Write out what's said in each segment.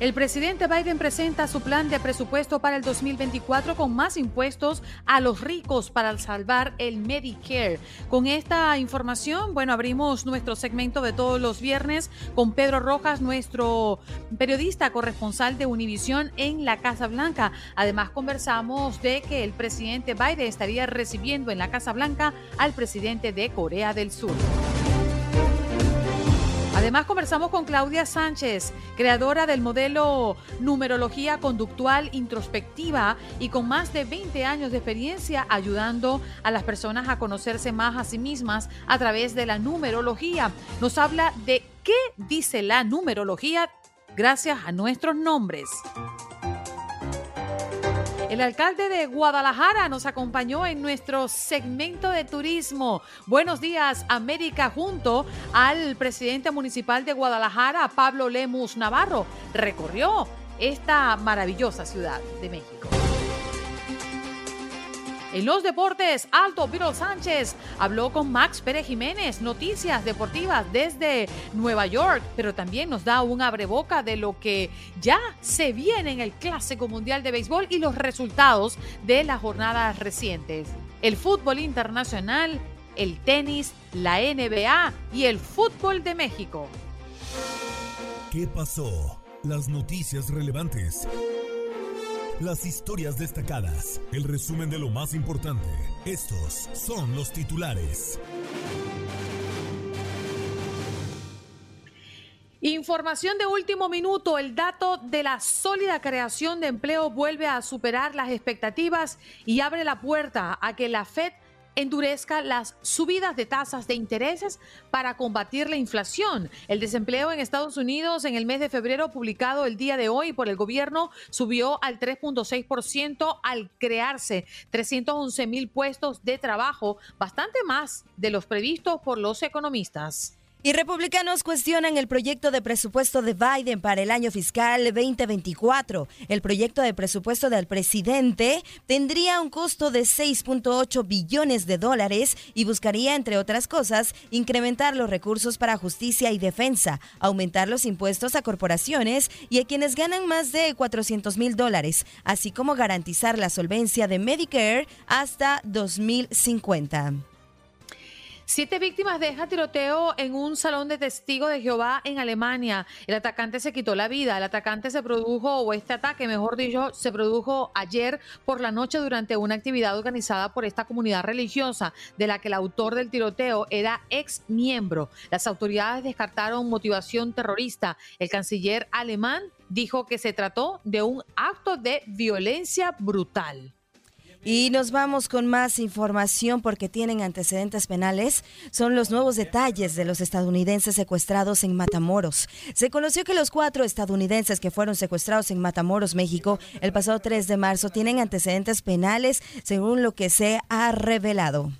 El presidente Biden presenta su plan de presupuesto para el 2024 con más impuestos a los ricos para salvar el Medicare. Con esta información, bueno, abrimos nuestro segmento de todos los viernes con Pedro Rojas, nuestro periodista corresponsal de Univisión en la Casa Blanca. Además, conversamos de que el presidente Biden estaría recibiendo en la Casa Blanca al presidente de Corea del Sur. Además conversamos con Claudia Sánchez, creadora del modelo Numerología Conductual Introspectiva y con más de 20 años de experiencia ayudando a las personas a conocerse más a sí mismas a través de la numerología. Nos habla de qué dice la numerología gracias a nuestros nombres. El alcalde de Guadalajara nos acompañó en nuestro segmento de turismo. Buenos días, América, junto al presidente municipal de Guadalajara, Pablo Lemus Navarro. Recorrió esta maravillosa ciudad de México. En los deportes, Alto Viro Sánchez habló con Max Pérez Jiménez, noticias deportivas desde Nueva York, pero también nos da un abreboca de lo que ya se viene en el Clásico Mundial de Béisbol y los resultados de las jornadas recientes. El fútbol internacional, el tenis, la NBA y el fútbol de México. ¿Qué pasó? Las noticias relevantes las historias destacadas, el resumen de lo más importante. Estos son los titulares. Información de último minuto, el dato de la sólida creación de empleo vuelve a superar las expectativas y abre la puerta a que la Fed endurezca las subidas de tasas de intereses para combatir la inflación. El desempleo en Estados Unidos en el mes de febrero publicado el día de hoy por el gobierno subió al 3.6% al crearse 311 mil puestos de trabajo, bastante más de los previstos por los economistas. Y republicanos cuestionan el proyecto de presupuesto de Biden para el año fiscal 2024. El proyecto de presupuesto del presidente tendría un costo de 6.8 billones de dólares y buscaría, entre otras cosas, incrementar los recursos para justicia y defensa, aumentar los impuestos a corporaciones y a quienes ganan más de 400 mil dólares, así como garantizar la solvencia de Medicare hasta 2050. Siete víctimas deja tiroteo en un salón de testigos de Jehová en Alemania. El atacante se quitó la vida. El atacante se produjo, o este ataque, mejor dicho, se produjo ayer por la noche durante una actividad organizada por esta comunidad religiosa, de la que el autor del tiroteo era ex miembro. Las autoridades descartaron motivación terrorista. El canciller alemán dijo que se trató de un acto de violencia brutal. Y nos vamos con más información porque tienen antecedentes penales. Son los nuevos detalles de los estadounidenses secuestrados en Matamoros. Se conoció que los cuatro estadounidenses que fueron secuestrados en Matamoros, México, el pasado 3 de marzo, tienen antecedentes penales, según lo que se ha revelado.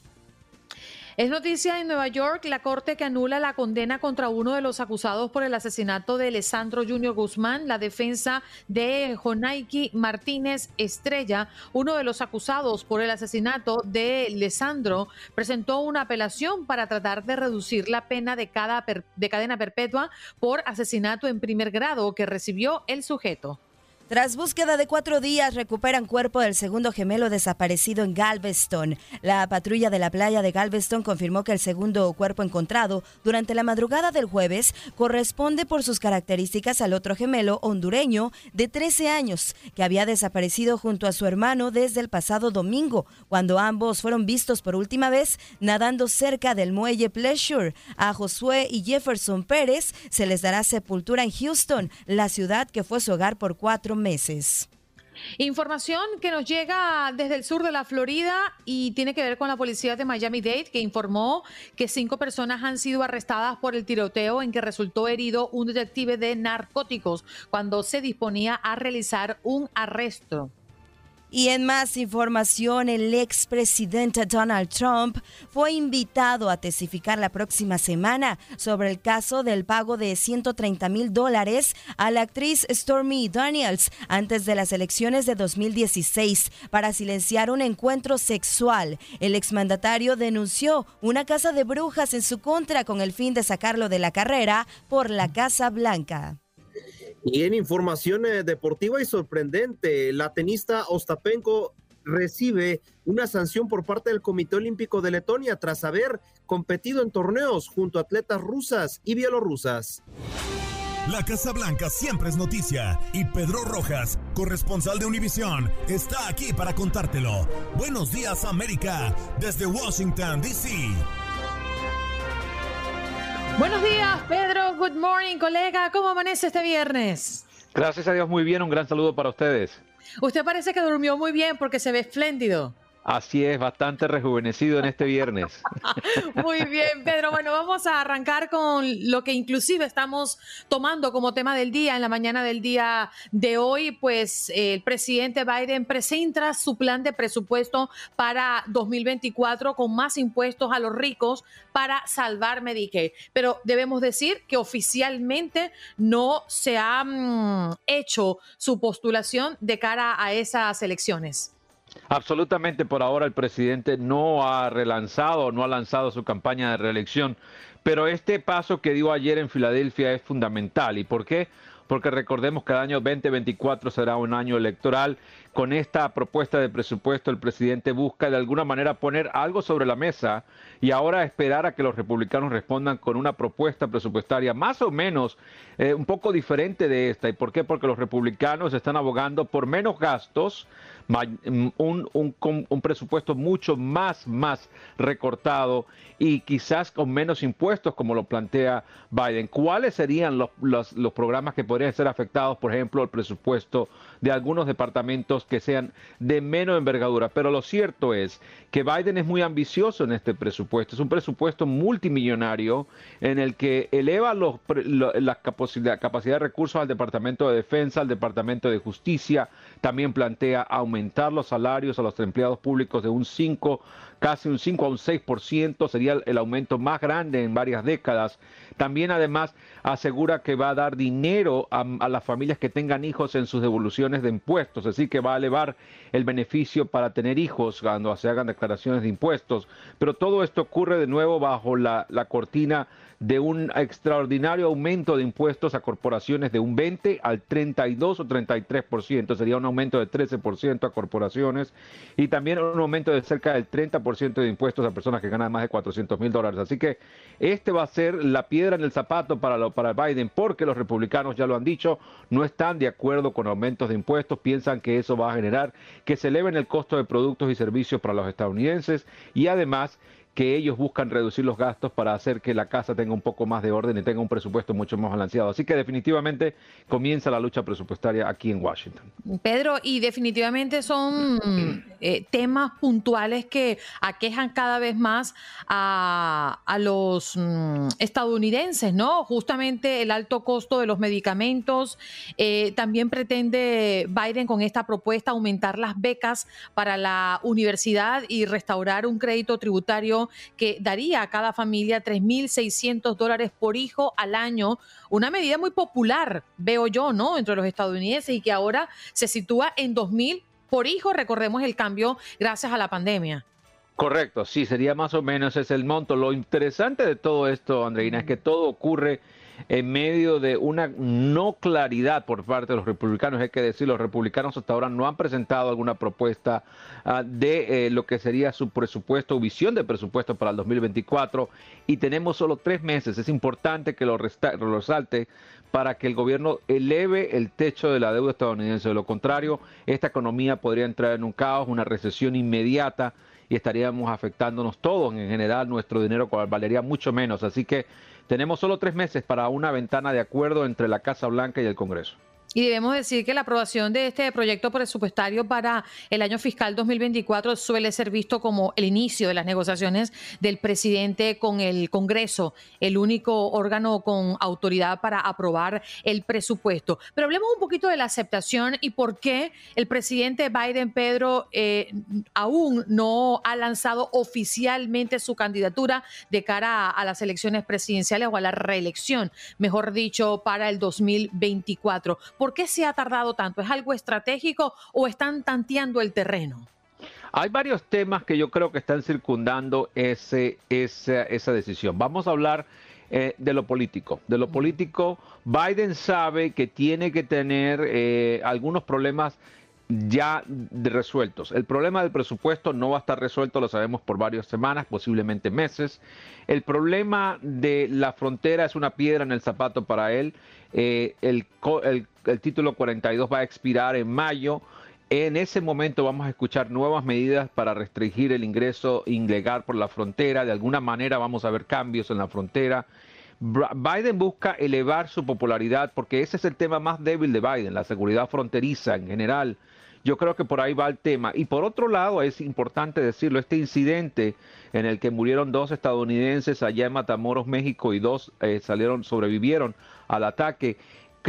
Es noticia en Nueva York la corte que anula la condena contra uno de los acusados por el asesinato de Alessandro Junior Guzmán, la defensa de Jonaiki Martínez Estrella, uno de los acusados por el asesinato de Alessandro, presentó una apelación para tratar de reducir la pena de, cada de cadena perpetua por asesinato en primer grado que recibió el sujeto. Tras búsqueda de cuatro días, recuperan cuerpo del segundo gemelo desaparecido en Galveston. La patrulla de la playa de Galveston confirmó que el segundo cuerpo encontrado durante la madrugada del jueves corresponde por sus características al otro gemelo hondureño de 13 años, que había desaparecido junto a su hermano desde el pasado domingo, cuando ambos fueron vistos por última vez nadando cerca del muelle Pleasure. A Josué y Jefferson Pérez se les dará sepultura en Houston, la ciudad que fue su hogar por cuatro meses. Información que nos llega desde el sur de la Florida y tiene que ver con la policía de Miami-Dade que informó que cinco personas han sido arrestadas por el tiroteo en que resultó herido un detective de narcóticos cuando se disponía a realizar un arresto. Y en más información, el expresidente Donald Trump fue invitado a testificar la próxima semana sobre el caso del pago de 130 mil dólares a la actriz Stormy Daniels antes de las elecciones de 2016 para silenciar un encuentro sexual. El exmandatario denunció una casa de brujas en su contra con el fin de sacarlo de la carrera por la Casa Blanca. Y en información eh, deportiva y sorprendente, la tenista Ostapenko recibe una sanción por parte del Comité Olímpico de Letonia tras haber competido en torneos junto a atletas rusas y bielorrusas. La Casa Blanca siempre es noticia y Pedro Rojas, corresponsal de Univisión, está aquí para contártelo. Buenos días América, desde Washington, D.C. Buenos días, Pedro. Good morning, colega. ¿Cómo amanece este viernes? Gracias a Dios, muy bien. Un gran saludo para ustedes. Usted parece que durmió muy bien porque se ve espléndido. Así es, bastante rejuvenecido en este viernes. Muy bien, Pedro. Bueno, vamos a arrancar con lo que inclusive estamos tomando como tema del día en la mañana del día de hoy. Pues el presidente Biden presenta su plan de presupuesto para 2024 con más impuestos a los ricos para salvar Medicaid. Pero debemos decir que oficialmente no se ha mm, hecho su postulación de cara a esas elecciones. Absolutamente por ahora el presidente no ha relanzado, no ha lanzado su campaña de reelección, pero este paso que dio ayer en Filadelfia es fundamental. ¿Y por qué? Porque recordemos que el año 2024 será un año electoral. Con esta propuesta de presupuesto el presidente busca de alguna manera poner algo sobre la mesa y ahora esperar a que los republicanos respondan con una propuesta presupuestaria más o menos eh, un poco diferente de esta. ¿Y por qué? Porque los republicanos están abogando por menos gastos Mm, un, un, presupuesto mucho más, más recortado y quizás con menos impuestos como lo plantea Biden. ¿Cuáles serían los, los, los programas que podrían ser afectados, por ejemplo, el presupuesto de algunos departamentos que sean de menos envergadura? Pero lo cierto es que Biden es muy ambicioso en este presupuesto. Es un presupuesto multimillonario en el que eleva los, la capacidad, de recursos al Departamento de Defensa, al Departamento de Justicia, también plantea aumentar los salarios a los empleados públicos de un 5, casi un 5 a un 6%, sería el aumento más grande en varias décadas. También además asegura que va a dar dinero a, las familias que tengan hijos en sus devoluciones de impuestos, es decir, que va a elevar el beneficio para tener hijos cuando se hagan declaraciones de impuestos. Pero todo esto ocurre de nuevo bajo la, la cortina de un extraordinario aumento de impuestos a corporaciones de un 20 al 32 o 33%, sería un aumento de 13% a corporaciones y también un aumento de cerca del 30% de impuestos a personas que ganan más de 400 mil dólares. Así que este va a ser la piedra en el zapato para, lo, para Biden porque los republicanos, ya lo han dicho, no están de acuerdo con aumentos de impuestos, piensan que eso va a generar que se eleven el costo de productos y servicios para los estadounidenses y además que ellos buscan reducir los gastos para hacer que la casa tenga un poco más de orden y tenga un presupuesto mucho más balanceado. Así que definitivamente comienza la lucha presupuestaria aquí en Washington. Pedro, y definitivamente son eh, temas puntuales que aquejan cada vez más a, los mm, estadounidenses, ¿no? Justamente el alto costo de los medicamentos. Eh, también pretende Biden con esta propuesta aumentar las becas para la universidad y restaurar un crédito tributario que daría a cada familia 3.600 dólares por hijo al año, una medida muy popular, veo yo, ¿no?, entre los estadounidenses y que ahora se sitúa en 2.000 por hijo, recordemos el cambio gracias a la pandemia. Correcto, sí, sería más o menos ese el monto. Lo interesante de todo esto, Andreina, es que todo ocurre en medio de una no claridad por parte de los republicanos. Hay que decir, los republicanos hasta ahora no han presentado alguna propuesta ah, de eh, lo que sería su presupuesto o visión de presupuesto para el 2024 y tenemos solo tres meses. Es importante que lo, lo resalte para que el gobierno eleve el techo de la deuda estadounidense. De lo contrario, esta economía podría entrar en un caos, una recesión inmediata y estaríamos afectándonos todos en general, nuestro dinero valería mucho menos. Así que tenemos solo tres meses para una ventana de acuerdo entre la Casa Blanca y el Congreso. Y debemos decir que la aprobación de este proyecto presupuestario para el año fiscal 2024 suele ser visto como el inicio de las negociaciones del presidente con el Congreso, el único órgano con autoridad para aprobar el presupuesto. Pero hablemos un poquito de la aceptación y por qué el presidente Biden, Pedro, eh, aún no ha lanzado oficialmente su candidatura de cara a las elecciones presidenciales o a la reelección, mejor dicho, para el 2024. ¿Por qué se ha tardado tanto? ¿Es algo estratégico o están tanteando el terreno? Hay varios temas que yo creo que están circundando ese, esa, decisión. Vamos a hablar eh, de lo político. De lo político, Biden sabe que tiene que tener eh, algunos problemas ya resueltos. El problema del presupuesto no va a estar resuelto, lo sabemos por varias semanas, posiblemente meses. El problema de la frontera es una piedra en el zapato para él. Eh, el, el título 42 va a expirar en mayo. En ese momento vamos a escuchar nuevas medidas para restringir el ingreso ilegal por la frontera. De alguna manera vamos a ver cambios en la frontera. Biden busca elevar su popularidad porque ese es el tema más débil de Biden, la seguridad fronteriza en general. Yo creo que por ahí va el tema. Y por otro lado, es importante decirlo, este incidente en el que murieron dos estadounidenses allá en Matamoros, México, y dos eh, salieron, sobrevivieron al ataque,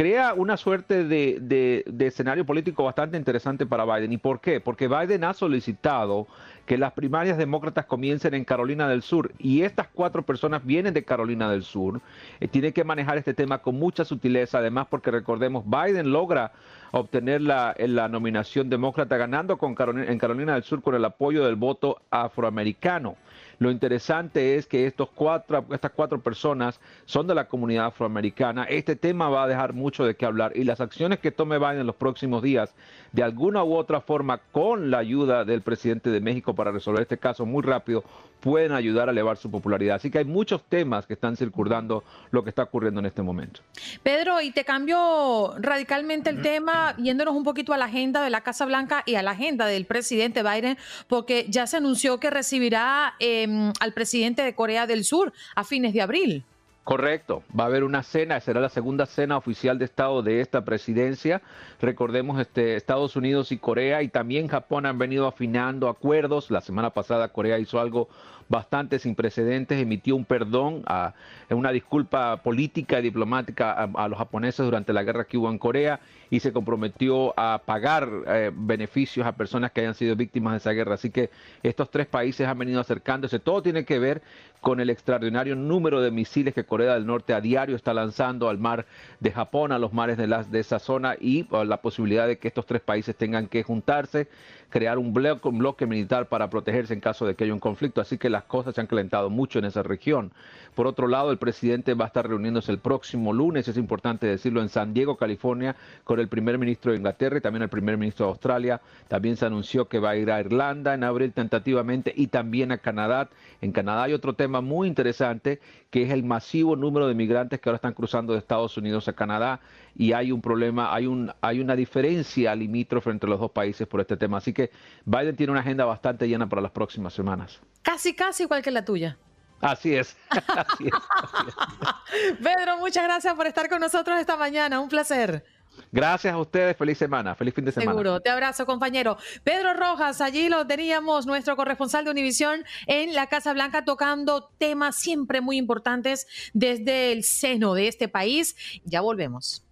crea una suerte de, escenario político bastante interesante para Biden. ¿Y por qué? Porque Biden ha solicitado que las primarias demócratas comiencen en Carolina del Sur y estas cuatro personas vienen de Carolina del Sur. Eh, tiene que manejar este tema con mucha sutileza, además porque recordemos, Biden logra obtener la, la nominación demócrata ganando con en Carolina del Sur con el apoyo del voto afroamericano. Lo interesante es que estos cuatro, estas cuatro personas son de la comunidad afroamericana. Este tema va a dejar mucho de qué hablar y las acciones que tome Biden en los próximos días, de alguna u otra forma, con la ayuda del presidente de México para resolver este caso muy rápido, pueden ayudar a elevar su popularidad. Así que hay muchos temas que están circundando lo que está ocurriendo en este momento. Pedro, y te cambio radicalmente el tema, yéndonos un poquito a la agenda de la Casa Blanca y a la agenda del presidente Biden, porque ya se anunció que recibirá em, al presidente de Corea del Sur a fines de abril. Correcto, va a haber una cena, será la segunda cena oficial de Estado de esta presidencia. Recordemos, este, Estados Unidos y Corea y también Japón han venido afinando acuerdos. La semana pasada Corea hizo algo bastante sin precedentes, emitió un perdón, a, una disculpa política y diplomática a, los japoneses durante la guerra que hubo en Corea y se comprometió a pagar eh, beneficios a personas que hayan sido víctimas de esa guerra. Así que estos tres países han venido acercándose. Todo tiene que ver con el extraordinario número de misiles que Corea del Norte a diario está lanzando al mar de Japón, a los mares de, las, de esa zona y la posibilidad de que estos tres países tengan que juntarse, crear un bloque, un bloque militar para protegerse en caso de que haya un conflicto. Así que las cosas se han calentado mucho en esa región. Por otro lado, el presidente va a estar reuniéndose el próximo lunes, es importante decirlo, en San Diego, California, con el primer ministro de Inglaterra y también el primer ministro de Australia. También se anunció que va a ir a Irlanda en abril tentativamente y también a Canadá. En Canadá hay otro tema muy interesante que es el masivo número de migrantes que ahora están cruzando de Estados Unidos a Canadá y hay un problema, hay, un, hay una diferencia limítrofe entre los dos países por este tema. Así que Biden tiene una agenda bastante llena para las próximas semanas. Casi, casi igual que la tuya. Así es. Así es. Pedro, muchas gracias por estar con nosotros esta mañana. Un placer. Gracias a ustedes, feliz semana, feliz fin de semana. Seguro, te abrazo, compañero. Pedro Rojas, allí lo teníamos, nuestro corresponsal de Univisión en la Casa Blanca, tocando temas siempre muy importantes desde el seno de este país. Ya volvemos.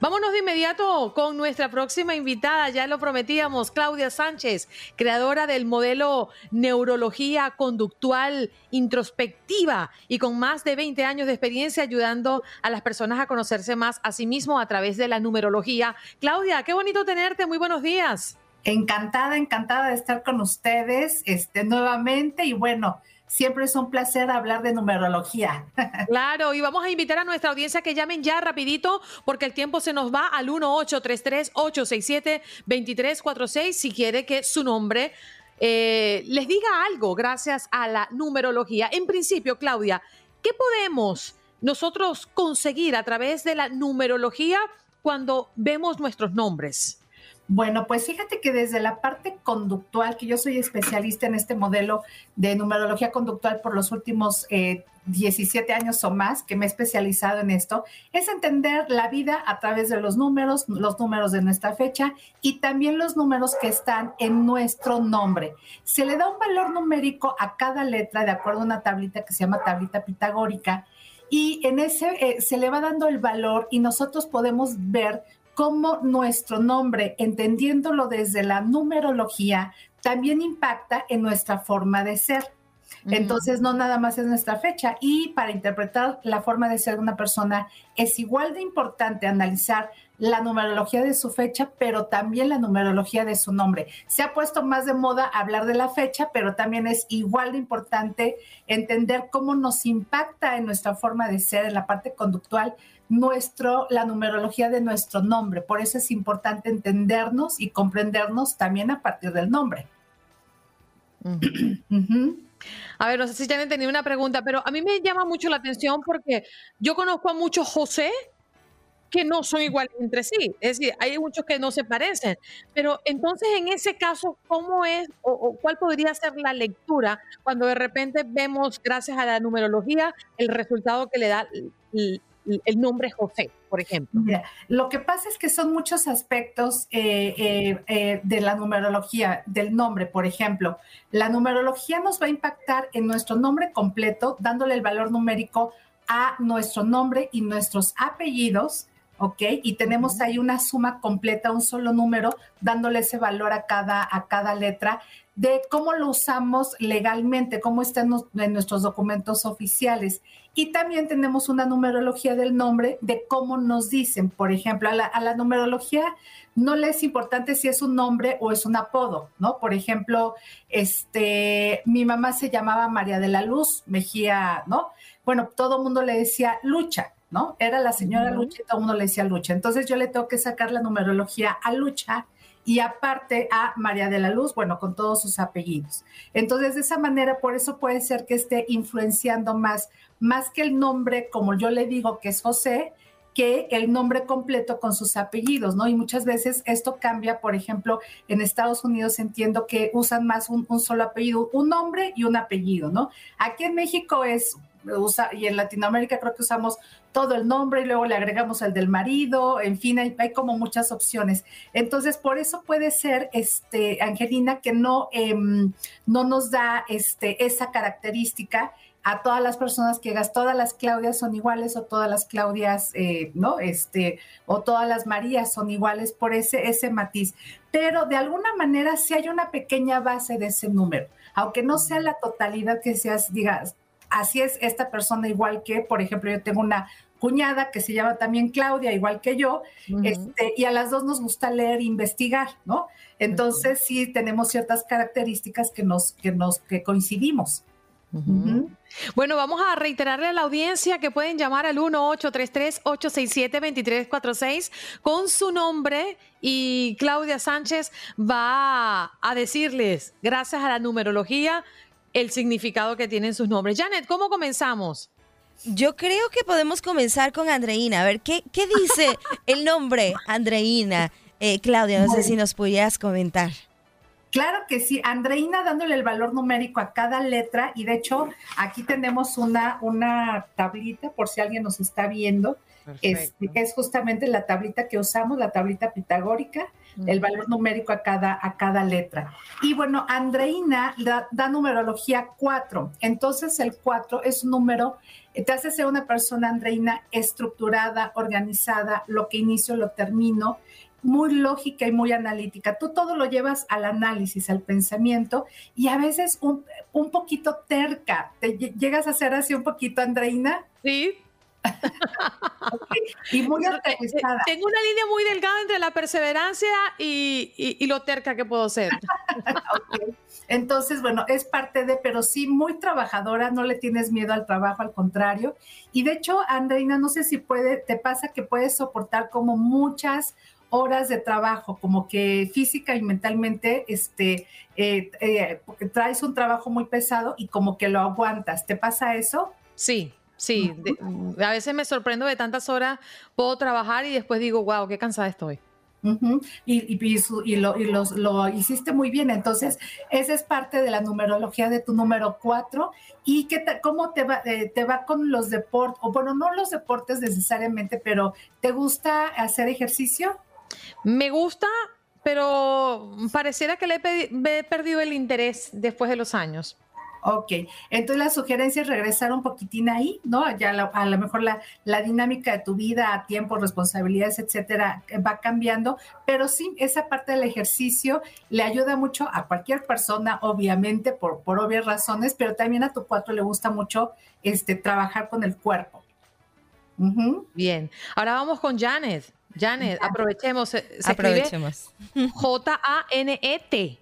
Vámonos de inmediato con nuestra próxima invitada, ya lo prometíamos, Claudia Sánchez, creadora del modelo Neurología Conductual Introspectiva y con más de 20 años de experiencia ayudando a las personas a conocerse más a sí mismo a través de la numerología. Claudia, qué bonito tenerte, muy buenos días. Encantada, encantada de estar con ustedes este, nuevamente y bueno, siempre es un placer hablar de numerología. Claro, y vamos a invitar a nuestra audiencia que llamen ya rapidito porque el tiempo se nos va al 1833-867-2346 si quiere que su nombre eh, les diga algo gracias a la numerología. En principio, Claudia, ¿qué podemos nosotros conseguir a través de la numerología cuando vemos nuestros nombres? Bueno, pues fíjate que desde la parte conductual, que yo soy especialista en este modelo de numerología conductual por los últimos 17 eh, años o más, que me he especializado en esto, es entender la vida a través de los números, los números de nuestra fecha y también los números que están en nuestro nombre. Se le da un valor numérico a cada letra de acuerdo a una tablita que se llama tablita pitagórica y en ese eh, se le va dando el valor y nosotros podemos ver cómo nuestro nombre, entendiéndolo desde la numerología, también impacta en nuestra forma de ser. Entonces, no nada más es nuestra fecha. Y para interpretar la forma de ser de una persona, es igual de importante analizar la numerología de su fecha, pero también la numerología de su nombre. Se ha puesto más de moda hablar de la fecha, pero también es igual de importante entender cómo nos impacta en nuestra forma de ser, en la parte conductual, nuestro, la numerología de nuestro nombre. Por eso es importante entendernos y comprendernos también a partir del nombre. A ver, no sé si ya han tenido una pregunta, pero a mí me llama mucho la atención porque yo conozco a muchos José que no son iguales entre sí. Es decir, hay muchos que no se parecen. Pero entonces, en ese caso, ¿cómo es o, cuál podría ser la lectura cuando de repente vemos, gracias a la numerología, el resultado que le da el nombre José, por ejemplo? lo que pasa es que son muchos aspectos eh, eh, eh, de la numerología, del nombre, por ejemplo. La numerología nos va a impactar en nuestro nombre completo, dándole el valor numérico a nuestro nombre y nuestros apellidos. ¿ok? Y tenemos ahí una suma completa, un solo número, dándole ese valor a cada, a cada letra de cómo lo usamos legalmente, cómo está en, nuestros documentos oficiales. Y también tenemos una numerología del nombre de cómo nos dicen. Por ejemplo, a la, numerología no le es importante si es un nombre o es un apodo, ¿no? Por ejemplo, este, mi mamá se llamaba María de la Luz Mejía, ¿no? Bueno, todo el mundo le decía Lucha, ¿no? Era la señora Lucha y todo el mundo le decía Lucha. Entonces yo le tengo que sacar la numerología a Lucha y aparte a María de la Luz, bueno, con todos sus apellidos. Entonces, de esa manera, por eso puede ser que esté influenciando más, más que el nombre, como yo le digo, que es José, que el nombre completo con sus apellidos, ¿no? Y muchas veces esto cambia, por ejemplo, en Estados Unidos entiendo que usan más un, un solo apellido, un nombre y un apellido, ¿no? Aquí en México es usa, y en Latinoamérica creo que usamos todo el nombre y luego le agregamos el del marido, en fin, hay, como muchas opciones. Entonces, por eso puede ser, este, Angelina, que no, em, no nos da este, esa característica a todas las personas que hagas, todas las Claudias son iguales o todas las Claudias, eh, ¿no? Este, o todas las Marías son iguales por ese, ese matiz. Pero de alguna manera sí hay una pequeña base de ese número, aunque no sea la totalidad que seas, digas, así es esta persona igual que, por ejemplo, yo tengo una cuñada que se llama también Claudia, igual que yo, este, y a las dos nos gusta leer e investigar, ¿no? Entonces sí tenemos ciertas características que nos, que nos, que coincidimos. Bueno, vamos a reiterarle a la audiencia que pueden llamar al 1-833-867-2346 con su nombre y Claudia Sánchez va a decirles, gracias a la numerología, el significado que tienen sus nombres. Janet, ¿cómo comenzamos? Yo creo que podemos comenzar con Andreina. A ver, ¿qué, qué dice el nombre Andreina? Eh, Claudia, no sé si nos pudieras comentar. Claro que sí, Andreina dándole el valor numérico a cada letra y de hecho aquí tenemos una, una tablita por si alguien nos está viendo, es, es justamente la tablita que usamos, la tablita pitagórica el valor numérico a cada, a cada letra. Y bueno, Andreina da, numerología 4. Entonces el 4 es un número, eh, te hace ser una persona, Andreina, estructurada, organizada, lo que inicio lo termino, muy lógica y muy analítica. Tú todo lo llevas al análisis, al pensamiento y a veces un, un poquito terca. ¿Te llegas a ser así un poquito, Andreina? Sí, Y muy organizada. Tengo una línea muy delgada entre la perseverancia y, lo terca que puedo ser. Entonces, bueno, es parte de, pero sí muy trabajadora, no le tienes miedo al trabajo, al contrario. Y de hecho, Andreina, no sé si puede, te pasa que puedes soportar como muchas horas de trabajo, como que física y mentalmente, este, eh, eh, traes un trabajo muy pesado y como que lo aguantas. ¿Te pasa eso? Sí, sí. a veces me sorprendo de tantas horas, puedo trabajar y después digo, wow, qué cansada estoy. Y, lo, lo, hiciste muy bien. Entonces, esa es parte de la numerología de tu número 4. ¿Y qué cómo te va, eh, te va con los deportes? O bueno, no los deportes necesariamente, pero ¿te gusta hacer ejercicio? Me gusta, pero pareciera que le he, perdido el interés después de los años. Ok, entonces la sugerencia es regresar un poquitín ahí, ¿no? Ya a lo mejor la, la, dinámica de tu vida, tiempo, responsabilidades, etcétera, va cambiando, pero sí, esa parte del ejercicio le ayuda mucho a cualquier persona, obviamente, por, por obvias razones, pero también a tu cuatro le gusta mucho este, trabajar con el cuerpo. Bien, ahora vamos con Janet. Janet, aprovechemos. Se aprovechemos. J-A-N-E-T.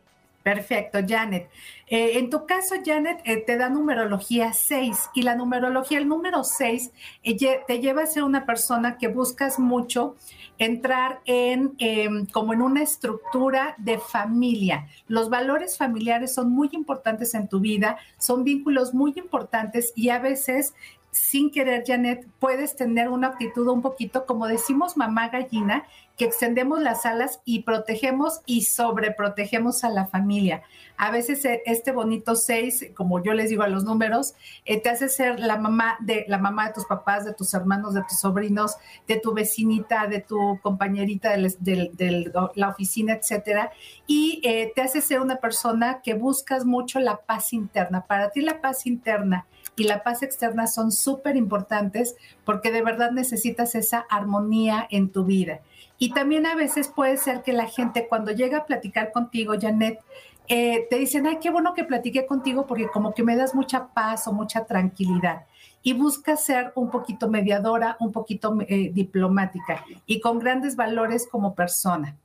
Perfecto, Janet. Eh, en tu caso, Janet, eh, te da numerología 6 y la numerología, el número 6, eh, te lleva a ser una persona que buscas mucho entrar en em, como en una estructura de familia. Los valores familiares son muy importantes en tu vida, son vínculos muy importantes y a veces sin querer, Janet, puedes tener una actitud un poquito, como decimos mamá gallina, que extendemos las alas y protegemos y sobreprotegemos a la familia. A veces eh, este bonito seis, como yo les digo a los números, eh, te hace ser la mamá de la mamá de tus papás, de tus hermanos, de tus sobrinos, de tu vecinita, de tu compañerita de, la oficina, etcétera, y eh, te hace ser una persona que buscas mucho la paz interna. Para ti la paz interna y la paz externa son súper importantes porque de verdad necesitas esa armonía en tu vida. Y también a veces puede ser que la gente cuando llega a platicar contigo, Janet, eh, te dicen, ay, qué bueno que platiqué contigo porque como que me das mucha paz o mucha tranquilidad. Y busca ser un poquito mediadora, un poquito eh, diplomática y con grandes valores como persona.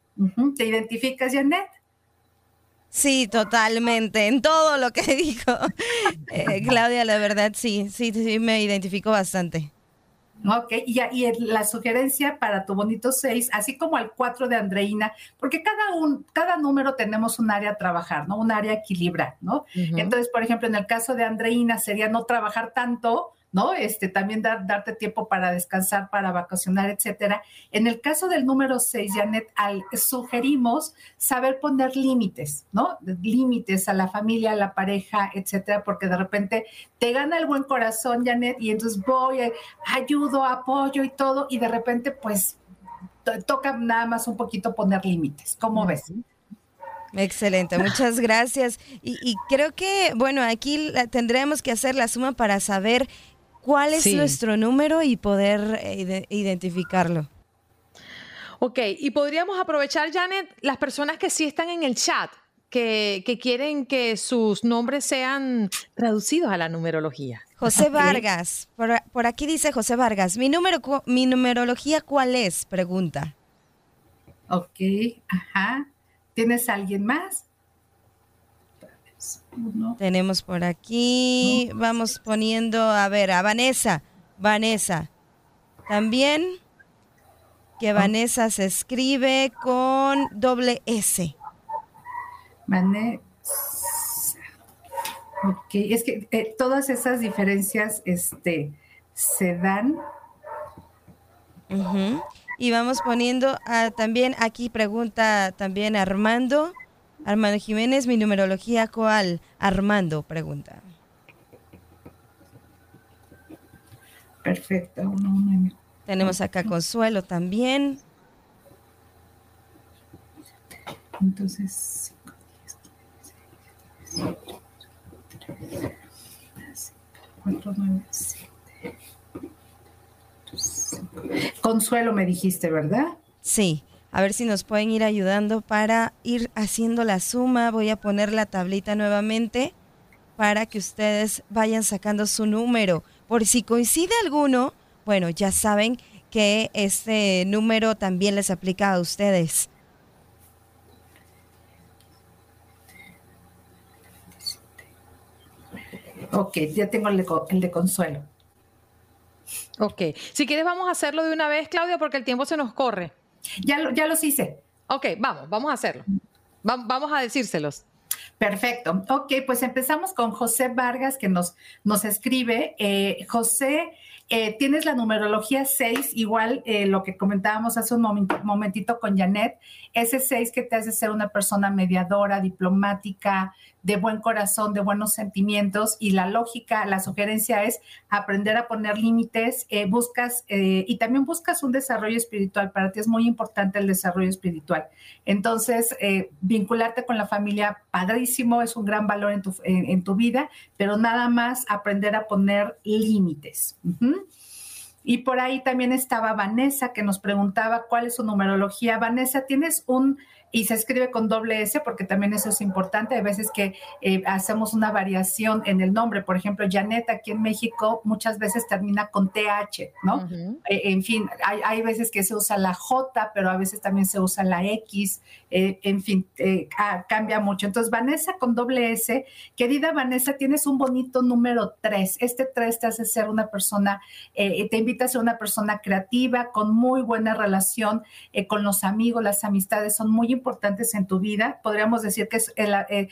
¿Te identificas, Janet? Sí, totalmente. En todo lo que dijo eh, Claudia, la verdad, sí, sí, sí, me identifico bastante. Ok, y, y la sugerencia para tu bonito 6, así como el 4 de Andreina, porque cada, un, cada número tenemos un área a trabajar, ¿no? Un área a equilibrar, ¿no? Entonces, por ejemplo, en el caso de Andreina sería no trabajar tanto, ¿no? Este, también dar, darte tiempo para descansar, para vacacionar, etcétera. En el caso del número 6, Janet, al, sugerimos saber poner límites, ¿no? Límites a la familia, a la pareja, etcétera, porque de repente te gana el buen corazón, Janet, y entonces voy, eh, ayudo, apoyo y todo, y de repente, pues, toca nada más un poquito poner límites. ¿Cómo ves? Excelente, muchas gracias. Y, creo que, bueno, aquí tendremos que hacer la suma para saber cuál es nuestro número y poder eh, identificarlo. Ok, y podríamos aprovechar, Janet, las personas que sí están en el chat, que, quieren que sus nombres sean traducidos a la numerología. José Vargas, por, aquí dice José Vargas, ¿mi, número, ¿mi numerología cuál es? Pregunta. Ok, ajá. ¿Tienes alguien más? Tenemos por aquí, vamos poniendo, a ver, a Vanessa. Vanessa. También que ah. Vanessa se escribe con doble S. Vanessa. Ok, es que eh, todas esas diferencias este, se dan. Y vamos poniendo también aquí pregunta también Armando. Armando Jiménez, mi numerología cuál? Armando pregunta. Perfecto. Tenemos acá Consuelo también. Entonces, Consuelo me dijiste, ¿verdad? Sí. A ver si nos pueden ir ayudando para ir haciendo la suma. Voy a poner la tablita nuevamente para que ustedes vayan sacando su número. Por si coincide alguno, bueno, ya saben que este número también les aplica a ustedes. Ok, ya tengo el de, consuelo. Ok, si quieres vamos a hacerlo de una vez, Claudia, porque el tiempo se nos corre. Ya, lo, ya los hice. Ok, vamos, vamos a hacerlo. vamos a decírselos. Perfecto. Ok, pues empezamos con José Vargas que nos, nos escribe. Eh, José eh, tienes la numerología 6, igual eh, lo que comentábamos hace un momentito con Janet, ese 6 que te hace ser una persona mediadora, diplomática, de buen corazón, de buenos sentimientos y la lógica, la sugerencia es aprender a poner límites, eh, buscas y también buscas un desarrollo espiritual. Para ti es muy importante el desarrollo espiritual. Entonces, vincularte con la familia, padrísimo, es un gran valor en, tu vida, pero nada más aprender a poner límites. Y por ahí también estaba Vanessa que nos preguntaba cuál es su numerología. Vanessa, ¿tienes un y se escribe con doble S porque también eso es importante. Hay veces que eh, hacemos una variación en el nombre. Por ejemplo, Janet aquí en México muchas veces termina con TH, ¿no? Eh, en fin, hay, veces que se usa la J, pero a veces también se usa la X. Eh, en fin, cambia mucho. Entonces, Vanessa con doble S, querida Vanessa, tienes un bonito número 3. Este 3 te hace ser una persona, te invita a ser una persona creativa, con muy buena relación con los amigos, las amistades son muy importantes importantes en tu vida. Podríamos decir que eh,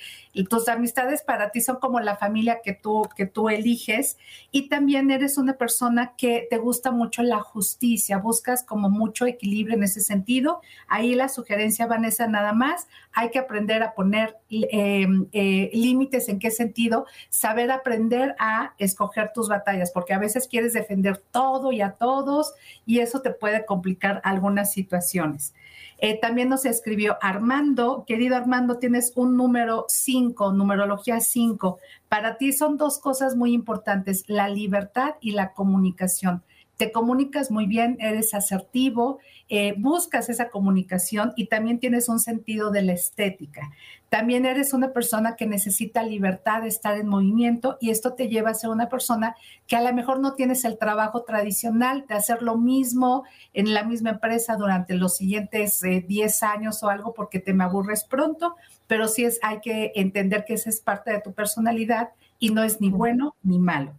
tus amistades para ti son como la familia que tú, que tú eliges y también eres una persona que te gusta mucho la justicia, buscas como mucho equilibrio en ese sentido. Ahí la sugerencia, Vanessa, nada más, hay que aprender a poner em, eh, límites en qué sentido, saber aprender a escoger tus batallas, porque a veces quieres defender todo y a todos y eso te puede complicar algunas situaciones. Eh, también nos escribió Armando, querido Armando, tienes un número 5, numerología 5. Para ti son dos cosas muy importantes, la libertad y la comunicación te comunicas muy bien, eres asertivo, eh, buscas esa comunicación y también tienes un sentido de la estética. También eres una persona que necesita libertad de estar en movimiento y esto te lleva a ser una persona que a lo mejor no tienes el trabajo tradicional de hacer lo mismo en la misma empresa durante los siguientes 10 eh, años o algo porque te me aburres pronto, pero sí es, hay que entender que esa es parte de tu personalidad y no es ni bueno ni malo.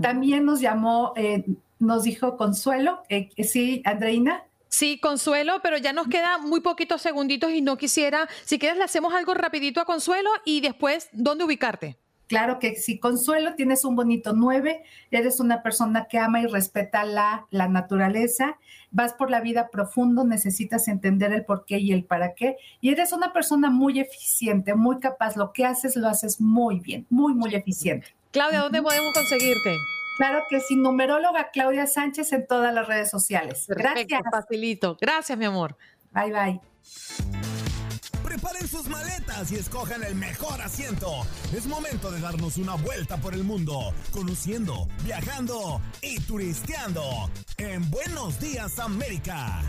También nos llamó eh, nos dijo Consuelo. Eh, sí, Andreina. Sí, Consuelo, pero ya nos quedan muy poquitos segunditos y no quisiera, si quieres le hacemos algo rapidito a Consuelo y después, ¿dónde ubicarte? Claro que sí, Consuelo, tienes un bonito nueve, eres una persona que ama y respeta la, la naturaleza, vas por la vida profundo, necesitas entender el por qué y el para qué, y eres una persona muy eficiente, muy capaz, lo que haces lo haces muy bien, muy, muy eficiente. Claudia, ¿dónde podemos conseguirte? Claro que sí, numeróloga Claudia Sánchez en todas las redes sociales. Gracias. Facilito. Gracias, mi amor. Bye, bye. Preparen sus maletas y escojan el mejor asiento. Es momento de darnos una vuelta por el mundo, conociendo, viajando y turisteando en Buenos Días América.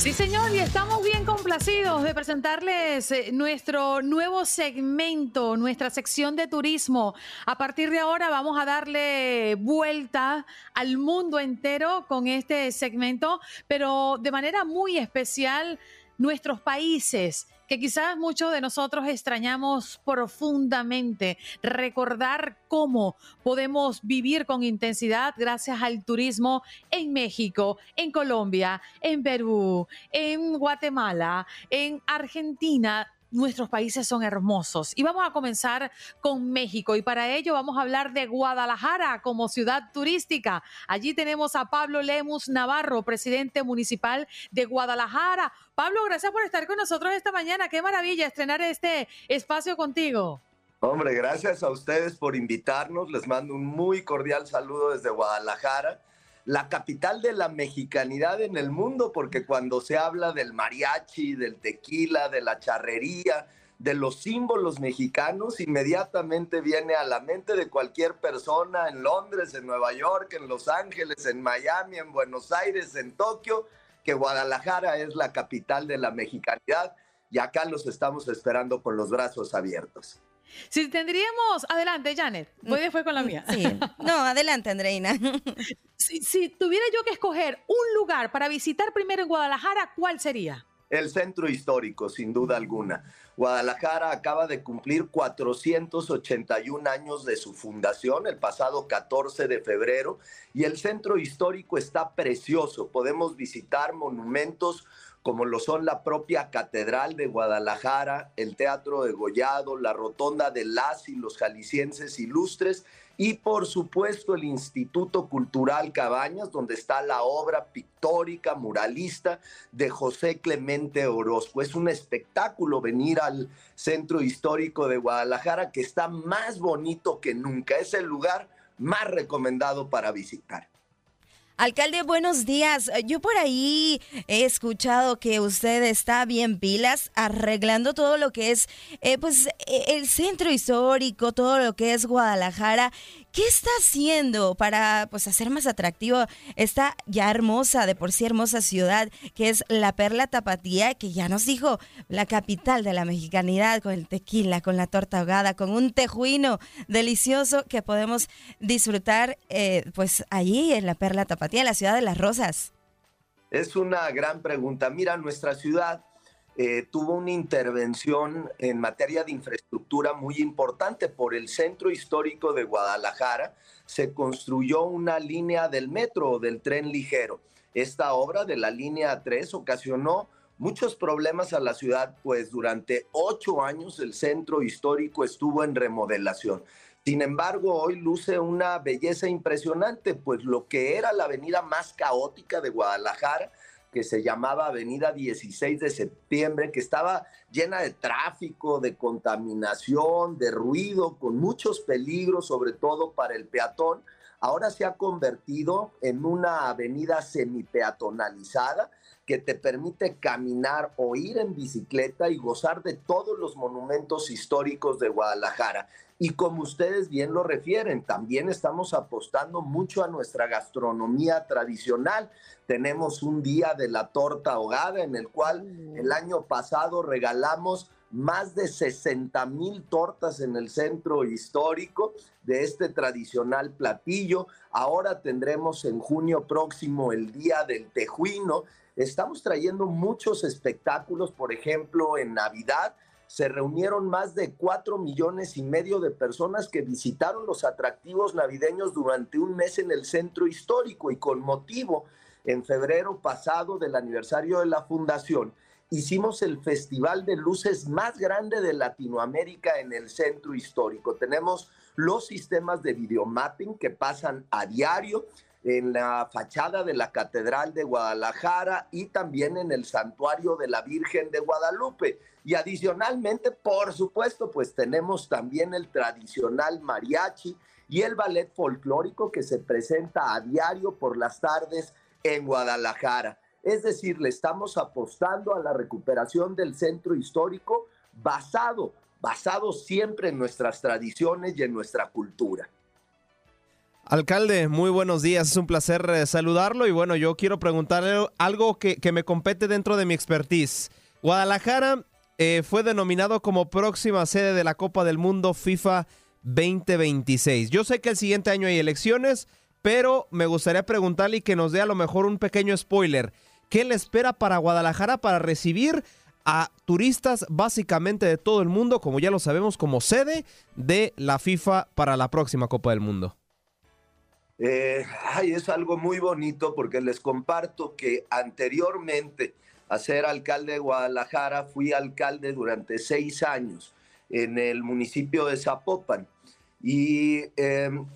Sí, señor, y estamos bien complacidos de presentarles eh, nuestro nuevo segmento, nuestra sección de turismo. A partir de ahora vamos a darle vuelta al mundo entero con este segmento, pero de manera muy especial nuestros países que quizás muchos de nosotros extrañamos profundamente, recordar cómo podemos vivir con intensidad gracias al turismo en México, en Colombia, en Perú, en Guatemala, en Argentina nuestros países son hermosos. Y vamos a comenzar con México y para ello vamos a hablar de Guadalajara como ciudad turística. Allí tenemos a Pablo Lemus Navarro, presidente municipal de Guadalajara. Pablo, gracias por estar con nosotros esta mañana. Qué maravilla estrenar este espacio contigo. Hombre, gracias a ustedes por invitarnos. Les mando un muy cordial saludo desde Guadalajara la capital de la mexicanidad en el mundo, porque cuando se habla del mariachi, del tequila, de la charrería, de los símbolos mexicanos, inmediatamente viene a la mente de cualquier persona en Londres, en Nueva York, en Los Ángeles, en Miami, en Buenos Aires, en Tokio, que Guadalajara es la capital de la mexicanidad y acá los estamos esperando con los brazos abiertos. Si tendríamos, adelante, Janet, voy después con la mía. Sí. No, adelante, Andreina. Si, si tuviera yo que escoger un lugar para visitar primero en Guadalajara, ¿cuál sería? El centro histórico, sin duda alguna. Guadalajara acaba de cumplir 481 años de su fundación el pasado 14 de febrero y el centro histórico está precioso. Podemos visitar monumentos como lo son la propia Catedral de Guadalajara, el Teatro de Gollado, la Rotonda de las y los Jaliscienses Ilustres y por supuesto el Instituto Cultural Cabañas, donde está la obra pictórica, muralista de José Clemente Orozco. Es un espectáculo venir al centro histórico de Guadalajara que está más bonito que nunca. Es el lugar más recomendado para visitar. Alcalde, buenos días. Yo por ahí he escuchado que usted está bien pilas arreglando todo lo que es eh, pues e, el centro histórico, todo lo que es Guadalajara. ¿Qué está haciendo para pues hacer más atractivo esta ya hermosa, de por sí hermosa ciudad que es la Perla Tapatía, que ya nos dijo la capital de la mexicanidad con el tequila, con la torta ahogada, con un tejuino delicioso que podemos disfrutar eh, pues allí en la Perla Tapatía, en la ciudad de las rosas? Es una gran pregunta. Mira, nuestra ciudad eh, tuvo una intervención en materia de infraestructura muy importante. Por el centro histórico de Guadalajara se construyó una línea del metro o del tren ligero. Esta obra de la línea 3 ocasionó muchos problemas a la ciudad, pues durante ocho años el centro histórico estuvo en remodelación. Sin embargo, hoy luce una belleza impresionante, pues lo que era la avenida más caótica de Guadalajara que se llamaba Avenida 16 de Septiembre, que estaba llena de tráfico, de contaminación, de ruido, con muchos peligros, sobre todo para el peatón, ahora se ha convertido en una avenida semipeatonalizada que te permite caminar o ir en bicicleta y gozar de todos los monumentos históricos de Guadalajara. Y como ustedes bien lo refieren, también estamos apostando mucho a nuestra gastronomía tradicional. Tenemos un día de la torta ahogada en el cual el año pasado regalamos más de 60 mil tortas en el centro histórico de este tradicional platillo. Ahora tendremos en junio próximo el Día del Tejuino. Estamos trayendo muchos espectáculos, por ejemplo, en Navidad se reunieron más de cuatro millones y medio de personas que visitaron los atractivos navideños durante un mes en el centro histórico y con motivo, en febrero pasado del aniversario de la fundación, hicimos el festival de luces más grande de Latinoamérica en el centro histórico. Tenemos los sistemas de videomapping que pasan a diario en la fachada de la Catedral de Guadalajara y también en el Santuario de la Virgen de Guadalupe. Y adicionalmente, por supuesto, pues tenemos también el tradicional mariachi y el ballet folclórico que se presenta a diario por las tardes en Guadalajara. Es decir, le estamos apostando a la recuperación del centro histórico basado, basado siempre en nuestras tradiciones y en nuestra cultura. Alcalde, muy buenos días, es un placer eh, saludarlo y bueno, yo quiero preguntarle algo que, que me compete dentro de mi expertise. Guadalajara eh, fue denominado como próxima sede de la Copa del Mundo FIFA 2026. Yo sé que el siguiente año hay elecciones, pero me gustaría preguntarle y que nos dé a lo mejor un pequeño spoiler. ¿Qué le espera para Guadalajara para recibir a turistas básicamente de todo el mundo, como ya lo sabemos, como sede de la FIFA para la próxima Copa del Mundo? Eh, ay, es algo muy bonito porque les comparto que anteriormente a ser alcalde de Guadalajara, fui alcalde durante seis años en el municipio de Zapopan. Y em,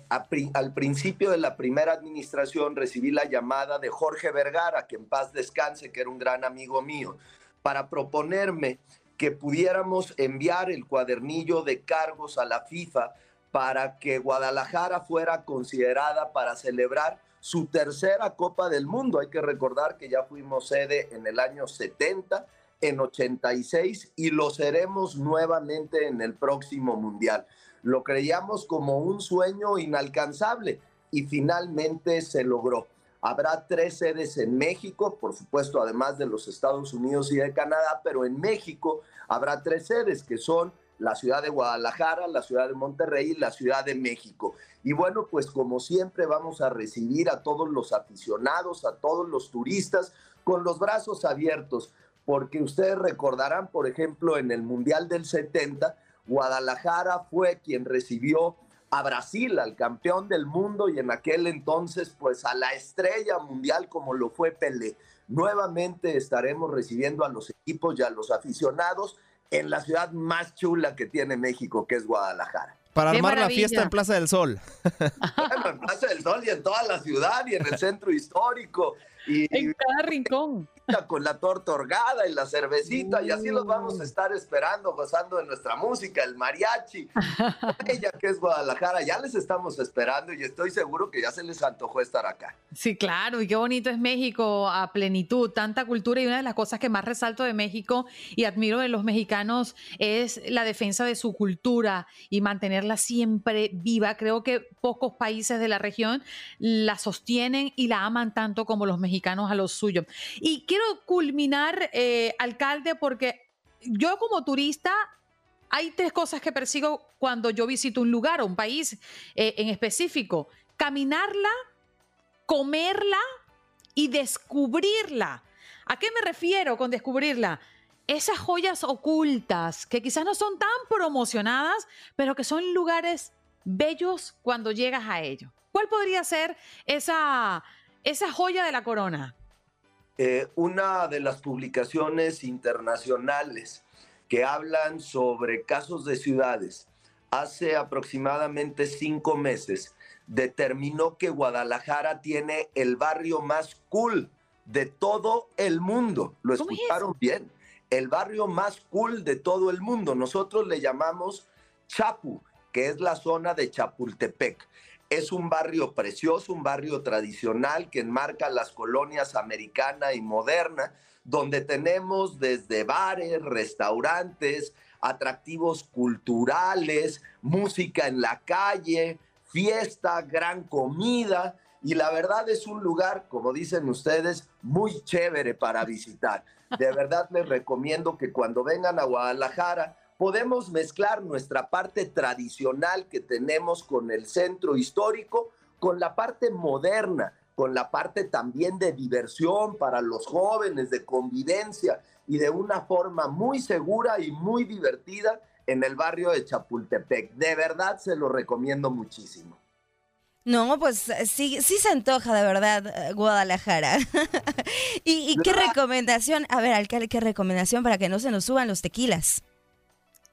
al principio de la primera administración recibí la llamada de Jorge Vergara, que en paz descanse, que era un gran amigo mío, para proponerme que pudiéramos enviar el cuadernillo de cargos a la FIFA para que Guadalajara fuera considerada para celebrar su tercera Copa del Mundo. Hay que recordar que ya fuimos sede en el año 70, en 86 y lo seremos nuevamente en el próximo Mundial. Lo creíamos como un sueño inalcanzable y finalmente se logró. Habrá tres sedes en México, por supuesto, además de los Estados Unidos y de Canadá, pero en México habrá tres sedes que son la ciudad de Guadalajara, la ciudad de Monterrey y la ciudad de México. Y bueno, pues como siempre vamos a recibir a todos los aficionados, a todos los turistas con los brazos abiertos, porque ustedes recordarán, por ejemplo, en el Mundial del 70, Guadalajara fue quien recibió a Brasil, al campeón del mundo y en aquel entonces pues a la estrella mundial como lo fue Pelé. Nuevamente estaremos recibiendo a los equipos y a los aficionados en la ciudad más chula que tiene México, que es Guadalajara. Para armar la fiesta en Plaza del Sol. Bueno, en Plaza del Sol y en toda la ciudad y en el centro histórico. Y, en cada rincón. Con la torta orgada y la cervecita, y así los vamos a estar esperando, gozando de nuestra música, el mariachi. Ella que es Guadalajara, ya les estamos esperando y estoy seguro que ya se les antojó estar acá. Sí, claro, y qué bonito es México a plenitud, tanta cultura, y una de las cosas que más resalto de México y admiro de los mexicanos es la defensa de su cultura y mantenerla siempre viva. Creo que pocos países de la región la sostienen y la aman tanto como los mexicanos a lo suyo. Y quiero culminar, eh, alcalde, porque yo como turista hay tres cosas que persigo cuando yo visito un lugar o un país eh, en específico. Caminarla, comerla y descubrirla. ¿A qué me refiero con descubrirla? Esas joyas ocultas que quizás no son tan promocionadas, pero que son lugares bellos cuando llegas a ellos. ¿Cuál podría ser esa, esa joya de la corona? Eh, una de las publicaciones internacionales que hablan sobre casos de ciudades hace aproximadamente cinco meses determinó que Guadalajara tiene el barrio más cool de todo el mundo. Lo escucharon bien. El barrio más cool de todo el mundo. Nosotros le llamamos Chapu, que es la zona de Chapultepec. Es un barrio precioso, un barrio tradicional que enmarca las colonias americana y moderna, donde tenemos desde bares, restaurantes, atractivos culturales, música en la calle, fiesta, gran comida. Y la verdad es un lugar, como dicen ustedes, muy chévere para visitar. De verdad les recomiendo que cuando vengan a Guadalajara, podemos mezclar nuestra parte tradicional que tenemos con el centro histórico con la parte moderna, con la parte también de diversión para los jóvenes, de convivencia y de una forma muy segura y muy divertida en el barrio de Chapultepec. De verdad se lo recomiendo muchísimo. No, pues sí, sí se antoja de verdad Guadalajara. ¿Y, y qué recomendación? A ver, alcalde, ¿qué recomendación para que no se nos suban los tequilas?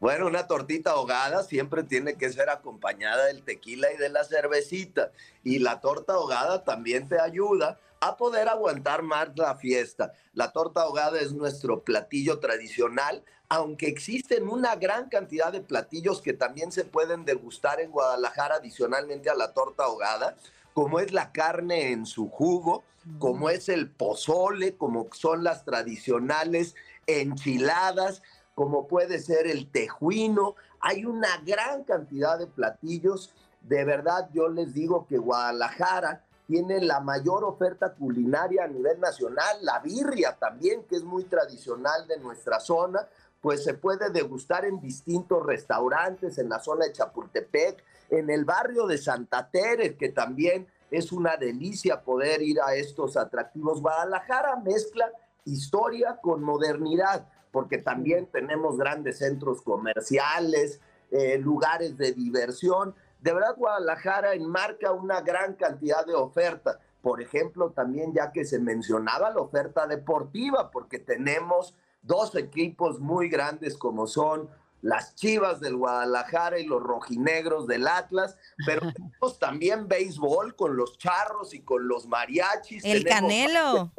Bueno, una tortita ahogada siempre tiene que ser acompañada del tequila y de la cervecita. Y la torta ahogada también te ayuda a poder aguantar más la fiesta. La torta ahogada es nuestro platillo tradicional, aunque existen una gran cantidad de platillos que también se pueden degustar en Guadalajara adicionalmente a la torta ahogada, como es la carne en su jugo, como es el pozole, como son las tradicionales enchiladas como puede ser el tejuino. Hay una gran cantidad de platillos. De verdad, yo les digo que Guadalajara tiene la mayor oferta culinaria a nivel nacional. La birria también, que es muy tradicional de nuestra zona, pues se puede degustar en distintos restaurantes en la zona de Chapultepec, en el barrio de Santa Tere, que también es una delicia poder ir a estos atractivos. Guadalajara mezcla historia con modernidad porque también tenemos grandes centros comerciales, eh, lugares de diversión. De verdad, Guadalajara enmarca una gran cantidad de oferta. Por ejemplo, también ya que se mencionaba la oferta deportiva, porque tenemos dos equipos muy grandes como son las Chivas del Guadalajara y los rojinegros del Atlas, pero tenemos también béisbol con los charros y con los mariachis. El Canelo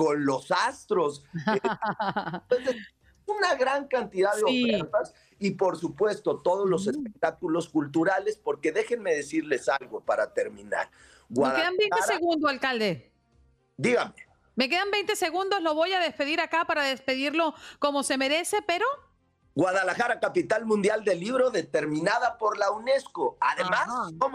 con los astros. Entonces, una gran cantidad de ofertas y por supuesto todos los espectáculos culturales, porque déjenme decirles algo para terminar. Me quedan 20 segundos, alcalde. Dígame. Me quedan 20 segundos, lo voy a despedir acá para despedirlo como se merece, pero Guadalajara, capital mundial del libro, determinada por la UNESCO. Además,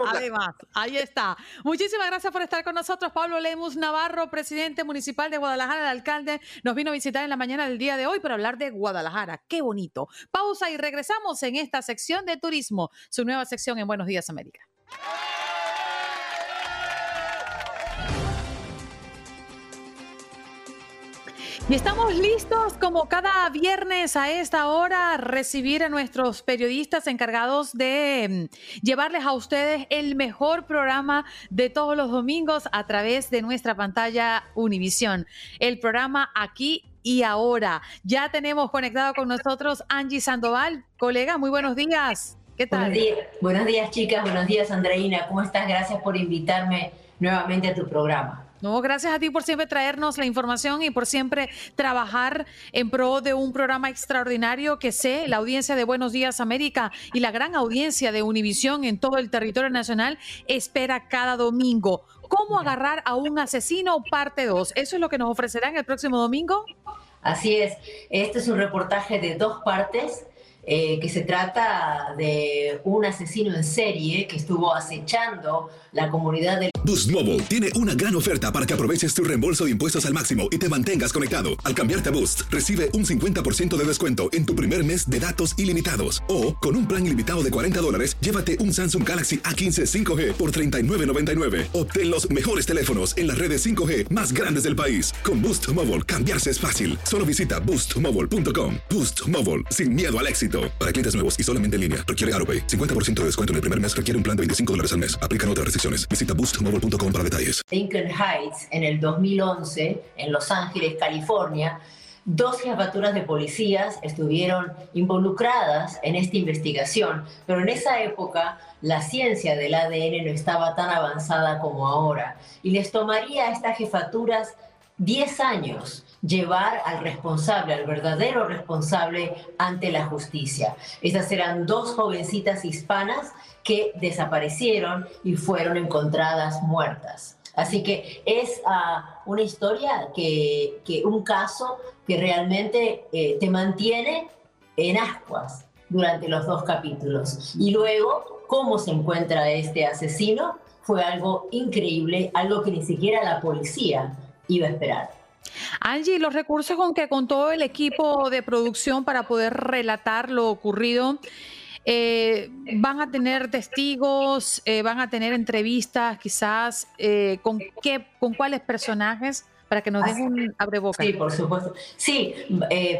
además, ahí está. Muchísimas gracias por estar con nosotros, Pablo Lemus Navarro, presidente municipal de Guadalajara, el alcalde, nos vino a visitar en la mañana del día de hoy para hablar de Guadalajara. Qué bonito. Pausa y regresamos en esta sección de turismo, su nueva sección en Buenos Días América. Y estamos listos como cada viernes a esta hora a recibir a nuestros periodistas encargados de mm, llevarles a ustedes el mejor programa de todos los domingos a través de nuestra pantalla Univisión. El programa aquí y ahora. Ya tenemos conectado con nosotros Angie Sandoval. Colega, muy buenos días. ¿Qué tal? Buenos días, buenos días chicas, buenos días Andreina. ¿Cómo estás? Gracias por invitarme nuevamente a tu programa. No, gracias a ti por siempre traernos la información y por siempre trabajar en pro de un programa extraordinario que sé, la audiencia de Buenos Días América y la gran audiencia de Univisión en todo el territorio nacional espera cada domingo. ¿Cómo agarrar a un asesino parte 2? ¿Eso es lo que nos ofrecerán el próximo domingo? Así es, este es un reportaje de dos partes eh, que se trata de un asesino en serie que estuvo acechando la comunidad de... Boost Mobile tiene una gran oferta para que aproveches tu reembolso de impuestos al máximo y te mantengas conectado. Al cambiarte a Boost, recibe un 50% de descuento en tu primer mes de datos ilimitados. O, con un plan ilimitado de 40 dólares, llévate un Samsung Galaxy A15 5G por 39.99. Obtén los mejores teléfonos en las redes 5G más grandes del país. Con Boost Mobile, cambiarse es fácil. Solo visita boostmobile.com. Boost Mobile, sin miedo al éxito. Para clientes nuevos y solamente en línea, requiere AroPay. 50% de descuento en el primer mes requiere un plan de 25 dólares al mes. Aplican otras restricciones. Visita boostmobile.com para detalles. Lincoln Heights, en el 2011, en Los Ángeles, California, dos jefaturas de policías estuvieron involucradas en esta investigación, pero en esa época la ciencia del ADN no estaba tan avanzada como ahora y les tomaría a estas jefaturas 10 años llevar al responsable, al verdadero responsable ante la justicia. Estas eran dos jovencitas hispanas que desaparecieron y fueron encontradas muertas. Así que es ah, una historia, que, un caso que realmente eh, te mantiene en ascuas durante los dos capítulos. Y luego, cómo se encuentra este asesino fue algo increíble, algo que ni siquiera la policía iba a esperar. Angie, los recursos con que contó el equipo de producción para poder relatar lo ocurrido, eh, van a tener testigos, eh, van a tener entrevistas, quizás eh, con qué, con cuáles personajes para que nos den un abreboca. Sí, por supuesto. Sí,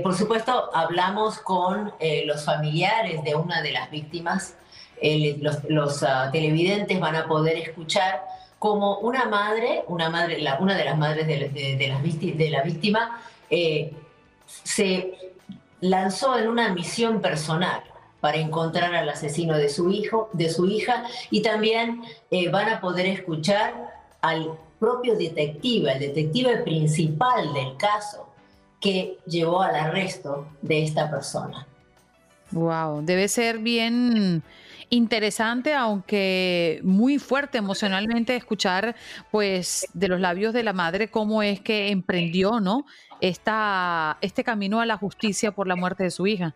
por supuesto, hablamos con los familiares de una de las víctimas. los, ah, televidentes van a poder escuchar como una madre, una, madre, una de las madres de, de, la víctima, eh, se lanzó en una misión personal para encontrar al asesino de su hijo, de su hija, y también eh, van a poder escuchar al propio detective, el detective principal del caso, que llevó al arresto de esta persona. Wow, debe ser bien interesante, aunque muy fuerte emocionalmente escuchar pues de los labios de la madre cómo es que emprendió, ¿no? Esta, este camino a la justicia por la muerte de su hija.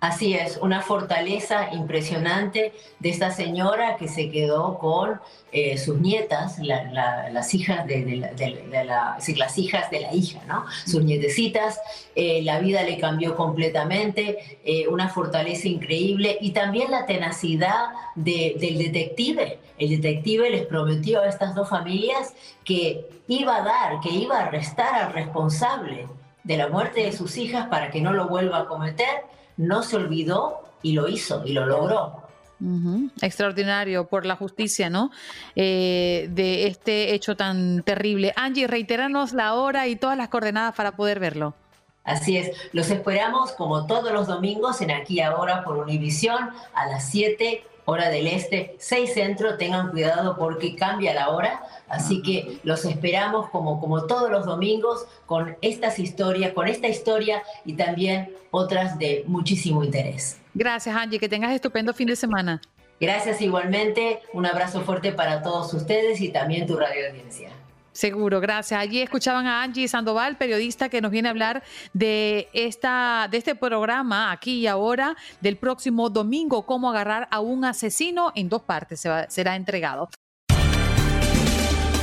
Así es, una fortaleza impresionante de esta señora que se quedó con eh, sus nietas, las hijas de, la, las hijas de la hija, ¿no? Sus nietecitas. Eh, la vida le cambió completamente, eh, una fortaleza increíble y también la tenacidad del detective. El detective les prometió a estas dos familias que iba a dar, que iba a arrestar al responsable de la muerte de sus hijas para que no lo vuelva a cometer no se olvidó y lo hizo y lo logró. Extraordinario por la justicia, ¿no? Eh, de este hecho tan terrible. Angie, reiteranos la hora y todas las coordenadas para poder verlo. Así es, los esperamos como todos los domingos en Aquí Ahora por Univisión a las 7 hora del este, 6 centro, tengan cuidado porque cambia la hora, así que los esperamos como, como todos los domingos con estas historias, con esta historia y también otras de muchísimo interés. Gracias Angie, que tengas estupendo fin de semana. Gracias igualmente, un abrazo fuerte para todos ustedes y también tu radio audiencia. Seguro, gracias. Allí escuchaban a Angie Sandoval, periodista que nos viene a hablar de, esta, de este programa aquí y ahora del próximo domingo, cómo agarrar a un asesino en dos partes, será entregado.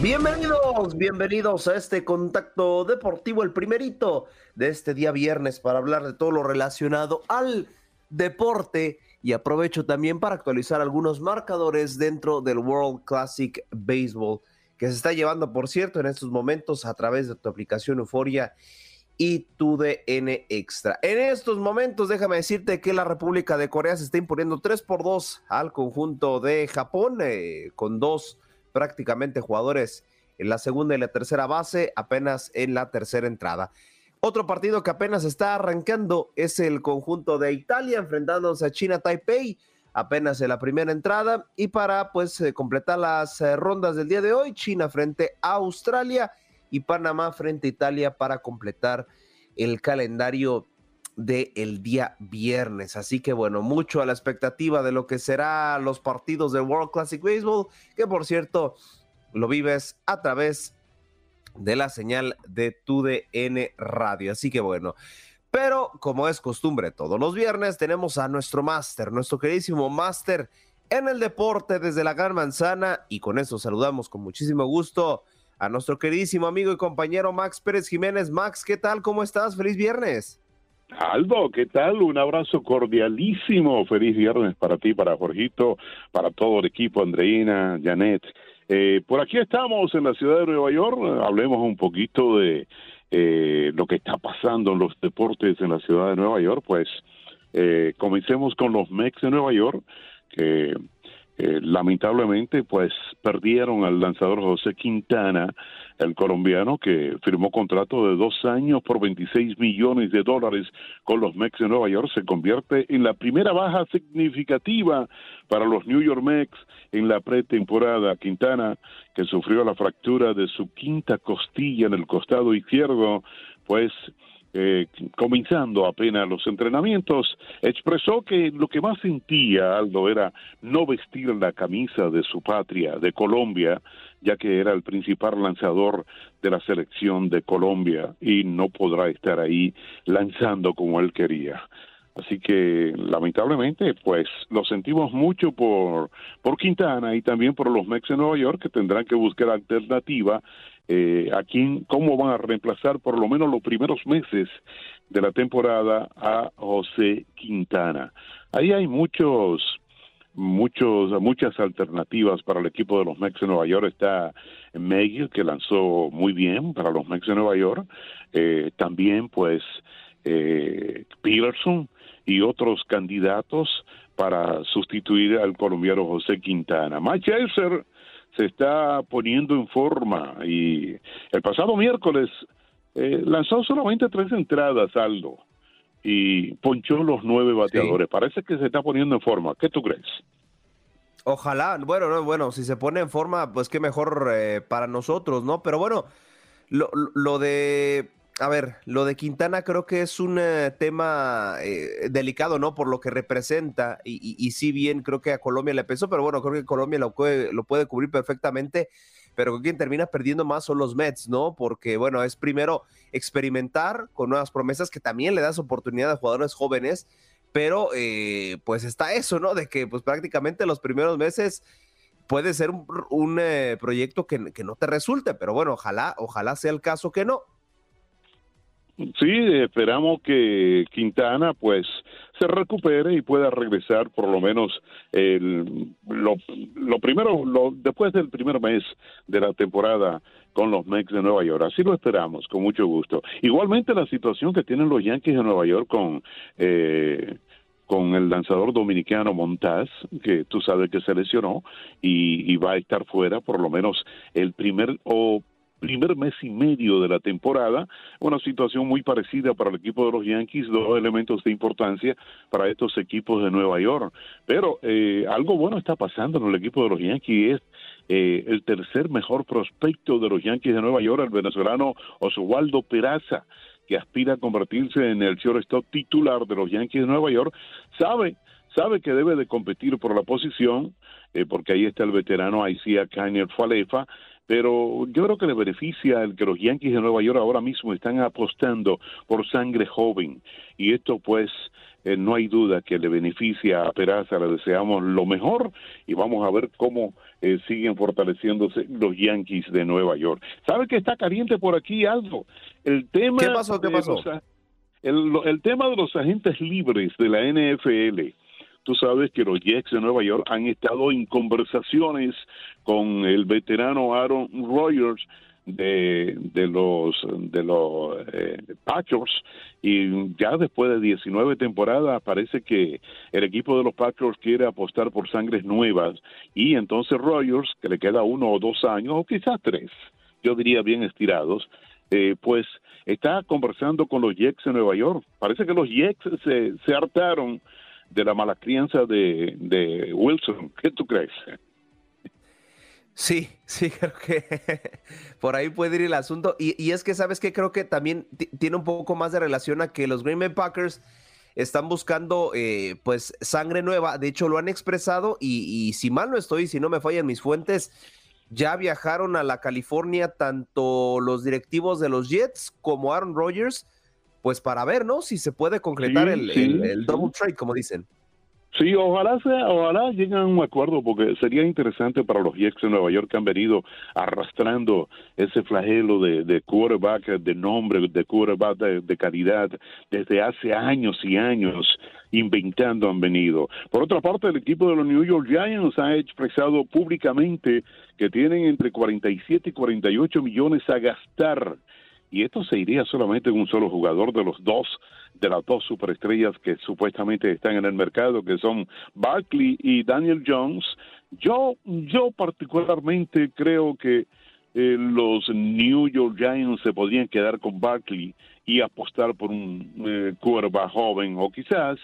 Bienvenidos, bienvenidos a este contacto deportivo, el primerito de este día viernes para hablar de todo lo relacionado al deporte y aprovecho también para actualizar algunos marcadores dentro del World Classic Baseball que se está llevando, por cierto, en estos momentos a través de tu aplicación Euforia y tu DN Extra. En estos momentos, déjame decirte que la República de Corea se está imponiendo 3 por 2 al conjunto de Japón, eh, con dos prácticamente jugadores en la segunda y la tercera base, apenas en la tercera entrada. Otro partido que apenas está arrancando es el conjunto de Italia enfrentándose a China Taipei apenas en la primera entrada y para pues eh, completar las eh, rondas del día de hoy, China frente a Australia y Panamá frente a Italia para completar el calendario del día viernes. Así que bueno, mucho a la expectativa de lo que será los partidos del World Classic Baseball, que por cierto lo vives a través de la señal de tu DN Radio. Así que bueno, pero como es costumbre todos los viernes, tenemos a nuestro máster, nuestro queridísimo máster en el deporte desde la Gran Manzana y con eso saludamos con muchísimo gusto a nuestro queridísimo amigo y compañero Max Pérez Jiménez. Max, ¿qué tal? ¿Cómo estás? Feliz viernes. Aldo, ¿qué tal? Un abrazo cordialísimo. Feliz viernes para ti, para Jorgito, para todo el equipo, Andreina, Janet. Eh, por aquí estamos en la ciudad de Nueva York. Hablemos un poquito de eh, lo que está pasando en los deportes en la ciudad de Nueva York. Pues eh, comencemos con los Mex de Nueva York, que eh, lamentablemente pues perdieron al lanzador José Quintana, el colombiano que firmó contrato de dos años por 26 millones de dólares con los Mets de Nueva York, se convierte en la primera baja significativa para los New York Mets en la pretemporada. Quintana, que sufrió la fractura de su quinta costilla en el costado izquierdo, pues eh, comenzando apenas los entrenamientos, expresó que lo que más sentía Aldo era no vestir la camisa de su patria, de Colombia, ya que era el principal lanzador de la selección de Colombia y no podrá estar ahí lanzando como él quería. Así que lamentablemente, pues lo sentimos mucho por, por Quintana y también por los Mex de Nueva York que tendrán que buscar alternativa eh, a quién, cómo van a reemplazar por lo menos los primeros meses de la temporada a José Quintana. Ahí hay muchos, muchos, muchas alternativas para el equipo de los Mex de Nueva York. Está Megill, que lanzó muy bien para los Mex de Nueva York. Eh, también, pues, eh, Peterson y otros candidatos para sustituir al colombiano José Quintana. Mike se está poniendo en forma y el pasado miércoles eh, lanzó solamente tres entradas, Aldo, y ponchó los nueve bateadores. Parece que se está poniendo en forma. ¿Qué tú crees? Ojalá, bueno, no, bueno, si se pone en forma, pues qué mejor eh, para nosotros, ¿no? Pero bueno, lo, lo de a ver, lo de Quintana creo que es un eh, tema eh, delicado, ¿no? Por lo que representa, y, y, sí bien creo que a Colombia le pesó, pero bueno, creo que Colombia lo puede, lo puede cubrir perfectamente, pero quien termina perdiendo más son los Mets, ¿no? Porque bueno, es primero experimentar con nuevas promesas que también le das oportunidad a jugadores jóvenes, pero eh, pues está eso, ¿no? De que pues prácticamente los primeros meses puede ser un, un proyecto que, que no te resulte, pero bueno, ojalá, ojalá sea el caso que no Sí, esperamos que Quintana pues se recupere y pueda regresar por lo menos el, lo, lo primero, lo, después del primer mes de la temporada con los Mets de Nueva York. Así lo esperamos, con mucho gusto. Igualmente la situación que tienen los Yankees de Nueva York con... Eh, con el lanzador dominicano Montaz, que tú sabes que se lesionó y, y va a estar fuera por lo menos el primer o primer mes y medio de la temporada, una situación muy parecida para el equipo de los Yankees, dos elementos de importancia para estos equipos de Nueva York. Pero eh, algo bueno está pasando en el equipo de los Yankees, es eh, el tercer mejor prospecto de los Yankees de Nueva York, el venezolano Oswaldo Peraza, que aspira a convertirse en el shortstop titular de los Yankees de Nueva York, sabe sabe que debe de competir por la posición, eh, porque ahí está el veterano Isaiah Kiner Falefa, pero yo creo que le beneficia el que los Yankees de Nueva York ahora mismo están apostando por sangre joven y esto pues eh, no hay duda que le beneficia a Peraza, le deseamos lo mejor y vamos a ver cómo eh, siguen fortaleciéndose los Yankees de Nueva York. ¿Sabe que está caliente por aquí algo? El tema ¿Qué pasó? ¿Qué pasó? el, el tema de los agentes libres de la NFL Tú sabes que los Jets de Nueva York han estado en conversaciones con el veterano Aaron Rodgers de, de los de los eh, Packers. Y ya después de 19 temporadas parece que el equipo de los Packers quiere apostar por sangres nuevas. Y entonces Rodgers que le queda uno o dos años o quizás tres yo diría bien estirados eh, pues está conversando con los Jets de Nueva York. Parece que los Jets se, se hartaron de la mala crianza de, de Wilson. ¿Qué tú crees? Sí, sí, creo que por ahí puede ir el asunto. Y, y es que, ¿sabes que Creo que también tiene un poco más de relación a que los Green Bay Packers están buscando eh, pues sangre nueva. De hecho, lo han expresado y, y, si mal no estoy, si no me fallan mis fuentes, ya viajaron a la California tanto los directivos de los Jets como Aaron Rodgers pues para ver, ¿no? Si se puede concretar el, el, double trade, como dicen. Sí, ojalá sea, ojalá lleguen a un acuerdo porque sería interesante para los Jets de Nueva York que han venido arrastrando ese flagelo de, de quarterback de nombre, de quarterback de, de calidad desde hace años y años inventando han venido. Por otra parte, el equipo de los New York Giants ha expresado públicamente que tienen entre 47 y 48 millones a gastar y esto se iría solamente en un solo jugador de los dos, de las dos superestrellas que supuestamente están en el mercado, que son Barkley y Daniel Jones. Yo, yo particularmente creo que eh, los New York Giants se podrían quedar con Barkley y apostar por un eh, joven o quizás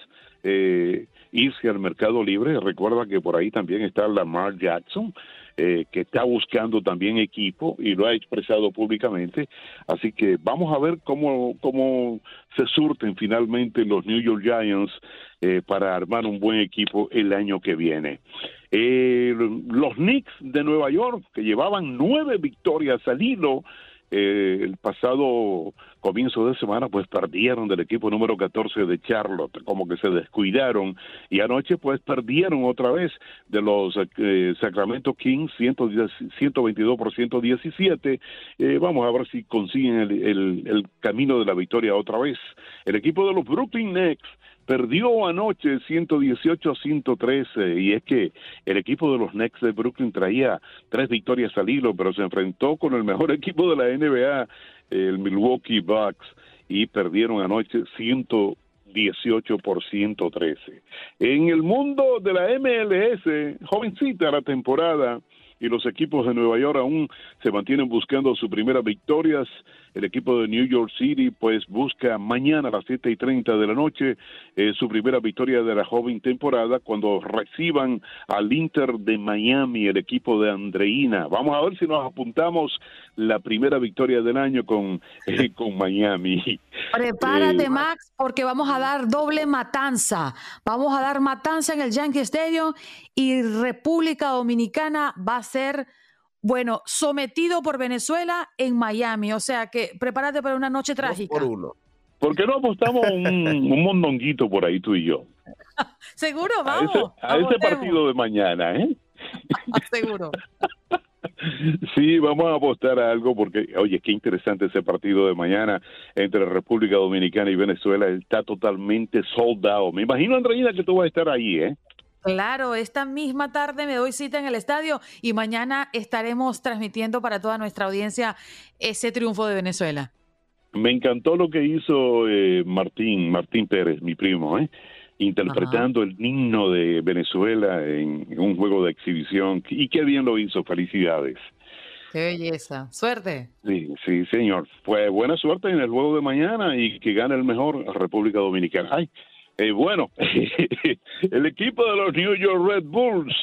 eh, irse al mercado libre. Recuerda que por ahí también está Lamar Jackson, eh, que está buscando también equipo y lo ha expresado públicamente. Así que vamos a ver cómo, cómo se surten finalmente los New York Giants eh, para armar un buen equipo el año que viene. Eh, los Knicks de Nueva York, que llevaban nueve victorias al hilo, eh, el pasado comienzo de semana pues perdieron del equipo número 14 de Charlotte, como que se descuidaron y anoche pues perdieron otra vez de los eh, Sacramento Kings 122 por 117. Eh, vamos a ver si consiguen el, el, el camino de la victoria otra vez. El equipo de los Brooklyn Nets perdió anoche 118 a 113 y es que el equipo de los Knicks de Brooklyn traía tres victorias al hilo, pero se enfrentó con el mejor equipo de la NBA, el Milwaukee Bucks, y perdieron anoche 118 por 113. En el mundo de la MLS, jovencita la temporada, y los equipos de Nueva York aún se mantienen buscando sus primeras victorias. El equipo de New York City pues busca mañana a las siete y treinta de la noche eh, su primera victoria de la joven temporada cuando reciban al Inter de Miami, el equipo de Andreina. Vamos a ver si nos apuntamos la primera victoria del año con, con Miami. Prepárate, Max, porque vamos a dar doble matanza. Vamos a dar matanza en el Yankee Stadium y República Dominicana va a ser bueno, sometido por Venezuela en Miami. O sea que prepárate para una noche trágica. por uno. ¿Por qué no apostamos un, un mondonguito por ahí tú y yo? Seguro, vamos. A ese, partido de mañana, ¿eh? Seguro. Sí, vamos a apostar a algo porque, oye, qué interesante ese partido de mañana entre República Dominicana y Venezuela. Está totalmente soldado. Me imagino, Andreina, que tú vas a estar ahí, ¿eh? Claro, esta misma tarde me doy cita en el estadio y mañana estaremos transmitiendo para toda nuestra audiencia ese triunfo de Venezuela. Me encantó lo que hizo eh, Martín, Martín Pérez, mi primo, ¿eh? Interpretando el himno de Venezuela en un juego de exhibición. Y qué bien lo hizo, felicidades. Qué belleza, suerte. Sí, sí, señor. Fue buena suerte en el juego de mañana y que gane el mejor República Dominicana. Ay, eh, bueno, el equipo de los New York Red Bulls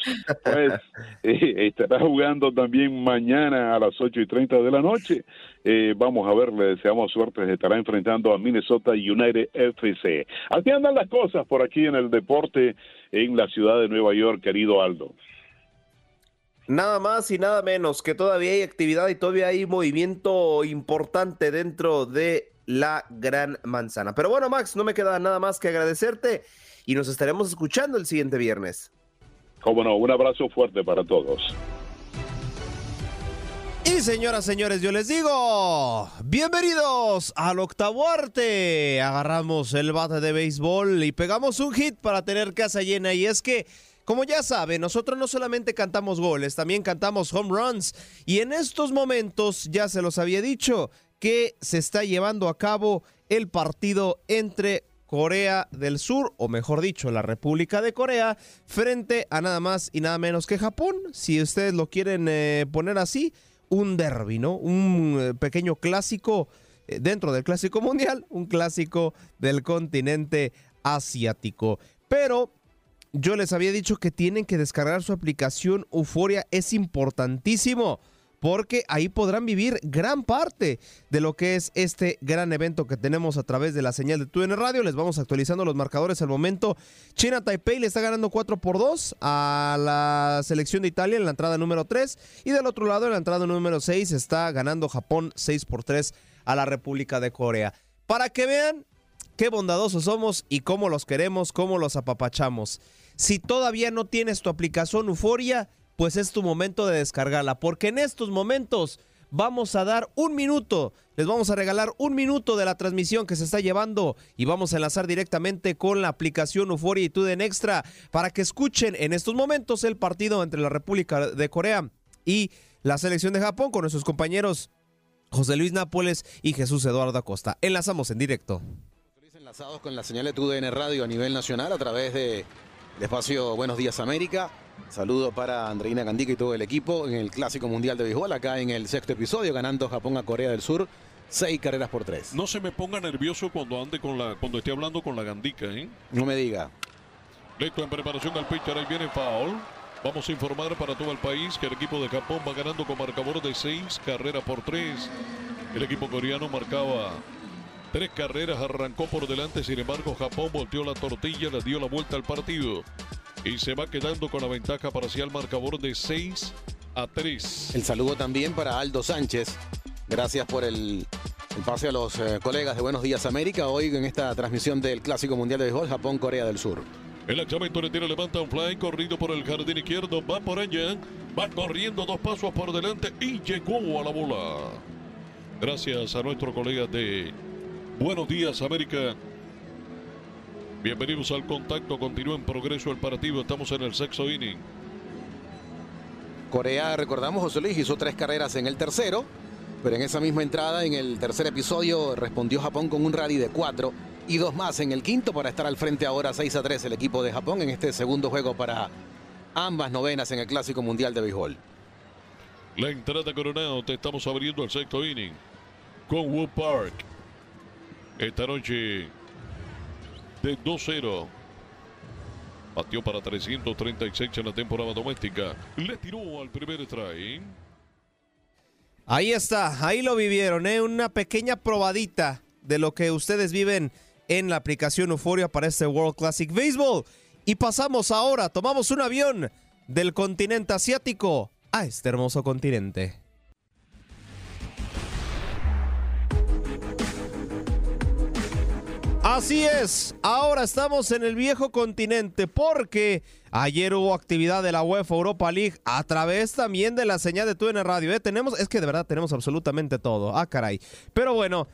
pues, eh, estará jugando también mañana a las 8 y 30 de la noche. Eh, vamos a ver, le deseamos suerte. Estará enfrentando a Minnesota United FC. Así andan las cosas por aquí en el deporte en la ciudad de Nueva York, querido Aldo. Nada más y nada menos que todavía hay actividad y todavía hay movimiento importante dentro de la gran manzana. Pero bueno, Max, no me queda nada más que agradecerte y nos estaremos escuchando el siguiente viernes. Cómo no, un abrazo fuerte para todos. Y señoras, señores, yo les digo, bienvenidos al octavo arte. Agarramos el bate de béisbol y pegamos un hit para tener casa llena. Y es que, como ya saben, nosotros no solamente cantamos goles, también cantamos home runs. Y en estos momentos, ya se los había dicho, que se está llevando a cabo el partido entre Corea del Sur, o mejor dicho, la República de Corea, frente a nada más y nada menos que Japón, si ustedes lo quieren eh, poner así, un derby, ¿no? Un eh, pequeño clásico eh, dentro del clásico mundial, un clásico del continente asiático. Pero yo les había dicho que tienen que descargar su aplicación Euforia, es importantísimo porque ahí podrán vivir gran parte de lo que es este gran evento que tenemos a través de la señal de TUN Radio. Les vamos actualizando los marcadores al momento. China Taipei le está ganando 4 por 2 a la selección de Italia en la entrada número 3 y del otro lado en la entrada número 6 está ganando Japón 6 por 3 a la República de Corea. Para que vean qué bondadosos somos y cómo los queremos, cómo los apapachamos. Si todavía no tienes tu aplicación Euforia, pues es tu momento de descargarla, porque en estos momentos vamos a dar un minuto, les vamos a regalar un minuto de la transmisión que se está llevando y vamos a enlazar directamente con la aplicación Euphoria y Tuden Extra para que escuchen en estos momentos el partido entre la República de Corea y la selección de Japón con nuestros compañeros José Luis Nápoles y Jesús Eduardo Acosta. Enlazamos en directo. Enlazados con la señal de TUDN Radio a nivel nacional a través de espacio Buenos Días América Saludo para Andreina Candica y todo el equipo en el Clásico Mundial de Béisbol, acá en el sexto episodio, ganando Japón a Corea del Sur, seis carreras por tres. No se me ponga nervioso cuando ande con la, cuando esté hablando con la Gandica, ¿eh? No me diga. Listo en preparación al pitcher, ahí viene foul. Vamos a informar para todo el país que el equipo de Japón va ganando con marcador de seis carreras por tres. El equipo coreano marcaba tres carreras, arrancó por delante, sin embargo Japón volteó la tortilla, le dio la vuelta al partido y se va quedando con la ventaja parcial marcador de 6 a 3. El saludo también para Aldo Sánchez. Gracias por el, pase a los eh, colegas de Buenos Días América hoy en esta transmisión del Clásico Mundial de Béisbol Japón-Corea del Sur. El lanzamiento le tira, levanta un fly, corrido por el jardín izquierdo, va por allá, va corriendo dos pasos por delante y llegó a la bola. Gracias a nuestro colega de Buenos Días América, Bienvenidos al contacto, continúa en progreso el partido, estamos en el sexto inning. Corea, recordamos, José Luis hizo tres carreras en el tercero, pero en esa misma entrada, en el tercer episodio, respondió Japón con un rally de cuatro y dos más en el quinto para estar al frente ahora 6 a 3 el equipo de Japón en este segundo juego para ambas novenas en el Clásico Mundial de Béisbol. La entrada Coronado, te estamos abriendo el sexto inning con Wood Park. Esta noche de 2-0. Batió para 336 en la temporada doméstica. Le tiró al primer strike. Ahí está, ahí lo vivieron, ¿eh? una pequeña probadita de lo que ustedes viven en la aplicación Euforia para este World Classic Baseball. Y pasamos ahora, tomamos un avión del continente asiático a este hermoso continente. Así es, ahora estamos en el viejo continente porque ayer hubo actividad de la UEFA Europa League a través también de la señal de TUN Radio. ¿eh? Tenemos, es que de verdad tenemos absolutamente todo. Ah, caray. Pero bueno,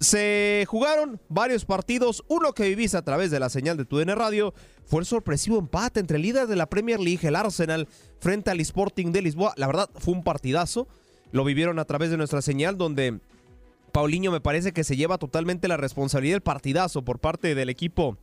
se jugaron varios partidos. Uno que vivís a través de la señal de TUN Radio fue el sorpresivo empate entre el líder de la Premier League, el Arsenal, frente al Sporting de Lisboa. La verdad, fue un partidazo. Lo vivieron a través de nuestra señal donde Paulinho me parece que se lleva totalmente la responsabilidad del partidazo por parte del equipo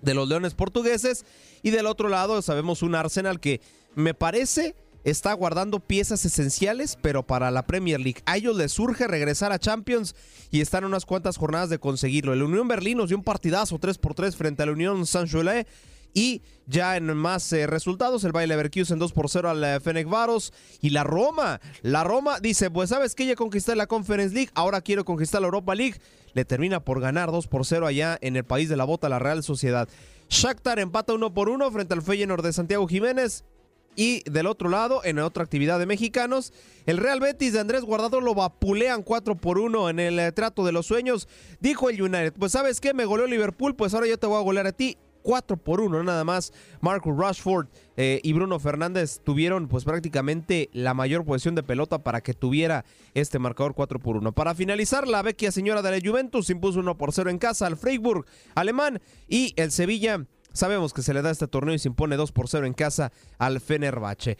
de los Leones portugueses. Y del otro lado sabemos un Arsenal que me parece está guardando piezas esenciales, pero para la Premier League. A ellos les surge regresar a Champions y están unas cuantas jornadas de conseguirlo. El Unión Berlín nos dio un partidazo 3 por 3 frente a la Unión Saint-Gelais. Y ya en más eh, resultados, el Bayer Leverkusen 2 por 0 al uh, Varos. Y la Roma, la Roma dice, pues sabes que ya conquisté la Conference League, ahora quiero conquistar la Europa League. Le termina por ganar 2 por 0 allá en el país de la bota, la Real Sociedad. Shakhtar empata 1 por 1 frente al Feyenoord de Santiago Jiménez. Y del otro lado, en otra actividad de mexicanos, el Real Betis de Andrés Guardado lo vapulean 4 por 1 en el eh, trato de los sueños. Dijo el United, pues sabes qué, me goleó Liverpool, pues ahora yo te voy a golear a ti. 4 por 1 nada más. Marcus Rashford eh, y Bruno Fernández tuvieron pues prácticamente la mayor posición de pelota para que tuviera este marcador 4 por 1. Para finalizar, la vecchia señora de la Juventus impuso 1 por 0 en casa al Freiburg alemán y el Sevilla sabemos que se le da este torneo y se impone 2 por 0 en casa al Fenerbahce.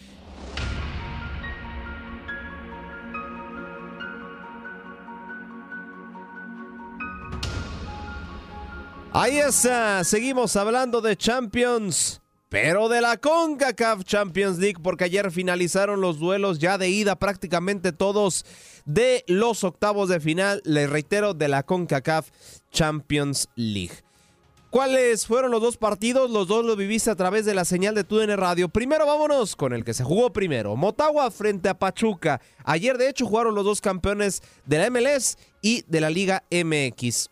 Ahí está, seguimos hablando de Champions, pero de la CONCACAF Champions League, porque ayer finalizaron los duelos ya de ida prácticamente todos de los octavos de final, les reitero, de la CONCACAF Champions League. ¿Cuáles fueron los dos partidos? Los dos los viviste a través de la señal de TUDN Radio. Primero vámonos con el que se jugó primero. Motagua frente a Pachuca. Ayer de hecho jugaron los dos campeones de la MLS y de la Liga MX.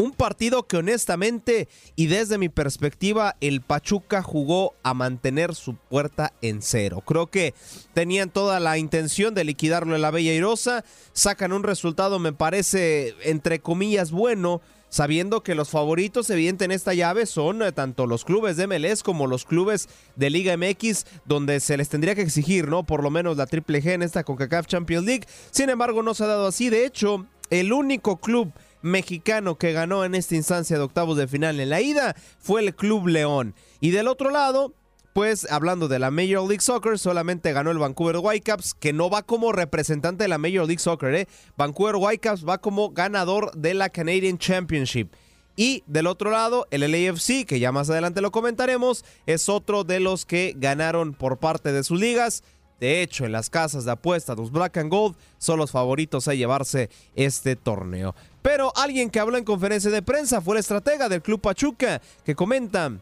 Un partido que honestamente y desde mi perspectiva el Pachuca jugó a mantener su puerta en cero. Creo que tenían toda la intención de liquidarlo en la Bella Irosa. Sacan un resultado me parece entre comillas bueno. Sabiendo que los favoritos evidente en esta llave son eh, tanto los clubes de MLS como los clubes de Liga MX, donde se les tendría que exigir, ¿no? Por lo menos la Triple G en esta CONCACAF Champions League. Sin embargo, no se ha dado así. De hecho, el único club mexicano que ganó en esta instancia de octavos de final en la ida fue el Club León. Y del otro lado, pues hablando de la Major League Soccer, solamente ganó el Vancouver Whitecaps, que no va como representante de la Major League Soccer, ¿eh? Vancouver Whitecaps va como ganador de la Canadian Championship. Y del otro lado, el LAFC, que ya más adelante lo comentaremos, es otro de los que ganaron por parte de sus ligas. De hecho, en las casas de apuestas, los Black and Gold son los favoritos a llevarse este torneo. Pero alguien que habló en conferencia de prensa fue el estratega del Club Pachuca, que comenta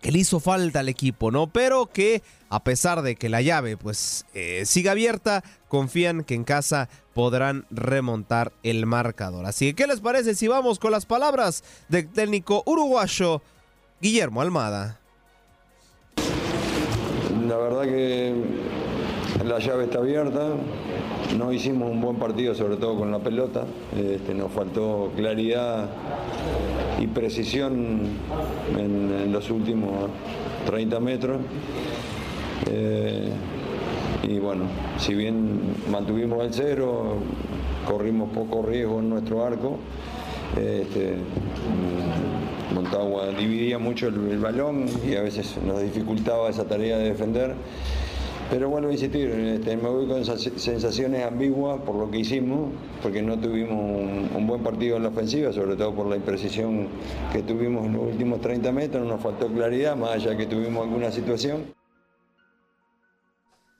que le hizo falta al equipo, ¿no? Pero que a pesar de que la llave pues eh, siga abierta, confían que en casa podrán remontar el marcador. Así que, ¿qué les parece si vamos con las palabras del técnico uruguayo Guillermo Almada? La verdad que la llave está abierta, no hicimos un buen partido, sobre todo con la pelota. Este, nos faltó claridad y precisión en, los últimos 30 metros. Eh, y bueno, si bien mantuvimos el cero, corrimos poco riesgo en nuestro arco. Este, Montagua dividía mucho el balón y a veces nos dificultaba esa tarea de defender. Pero vuelvo a insistir, este, me voy con sensaciones ambiguas por lo que hicimos, porque no tuvimos un, buen partido en la ofensiva, sobre todo por la imprecisión que tuvimos en los últimos 30 metros, nos faltó claridad, más allá que tuvimos alguna situación.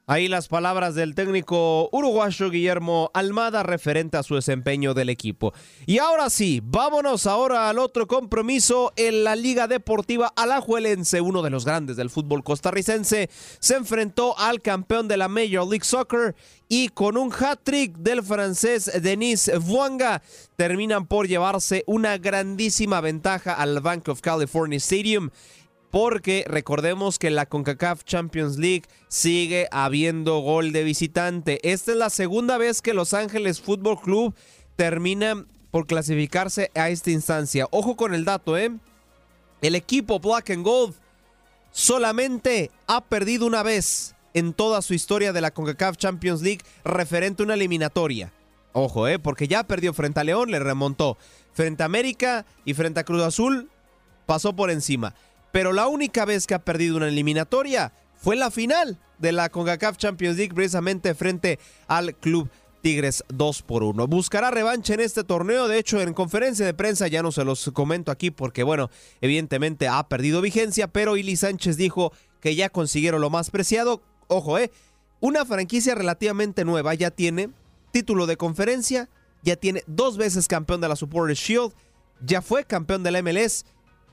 Ahí las palabras del técnico uruguayo Guillermo Almada referente a su desempeño del equipo. Y ahora sí, vámonos ahora al otro compromiso en la Liga Deportiva Alajuelense, uno de los grandes del fútbol costarricense, se enfrentó al campeón de la Major League Soccer y con un hat-trick del francés Denis Vuanga terminan por llevarse una grandísima ventaja al Bank of California Stadium porque recordemos que la CONCACAF Champions League sigue habiendo gol de visitante. Esta es la segunda vez que Los Ángeles Fútbol Club termina por clasificarse a esta instancia. Ojo con el dato, ¿eh? El equipo Black and Gold solamente ha perdido una vez en toda su historia de la CONCACAF Champions League referente a una eliminatoria. Ojo, ¿eh? Porque ya perdió frente a León, le remontó. Frente a América y frente a Cruz Azul, pasó por encima. Pero la única vez que ha perdido una eliminatoria fue la final de la CONCACAF Champions League, precisamente frente al Club Tigres 2 por 1. Buscará revancha en este torneo. De hecho, en conferencia de prensa ya no se los comento aquí porque, bueno, evidentemente ha perdido vigencia, pero Ili Sánchez dijo que ya consiguieron lo más preciado. Ojo, eh, una franquicia relativamente nueva ya tiene título de conferencia, ya tiene dos veces campeón de la Supporters Shield, ya fue campeón de la MLS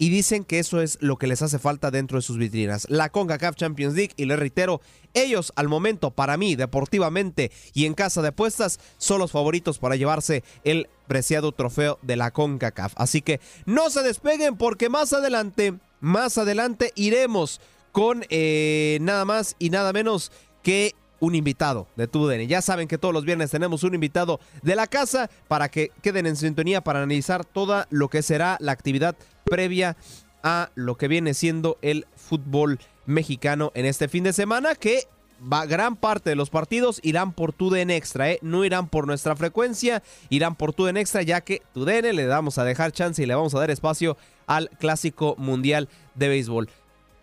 y dicen que eso es lo que les hace falta dentro de sus vitrinas. La CONCACAF Champions League, y les reitero, ellos al momento, para mí, deportivamente y en casa de apuestas, son los favoritos para llevarse el preciado trofeo de la CONCACAF. Así que no se despeguen porque más adelante, más adelante iremos con eh, nada más y nada menos que un invitado de TUDN. Ya saben que todos los viernes tenemos un invitado de la casa para que queden en sintonía para analizar toda lo que será la actividad previa a lo que viene siendo el fútbol mexicano en este fin de semana que va, gran parte de los partidos irán por TUDN Extra, ¿eh? no irán por nuestra frecuencia, irán por TUDN Extra ya que TUDN le vamos a dejar chance y le vamos a dar espacio al Clásico Mundial de Béisbol.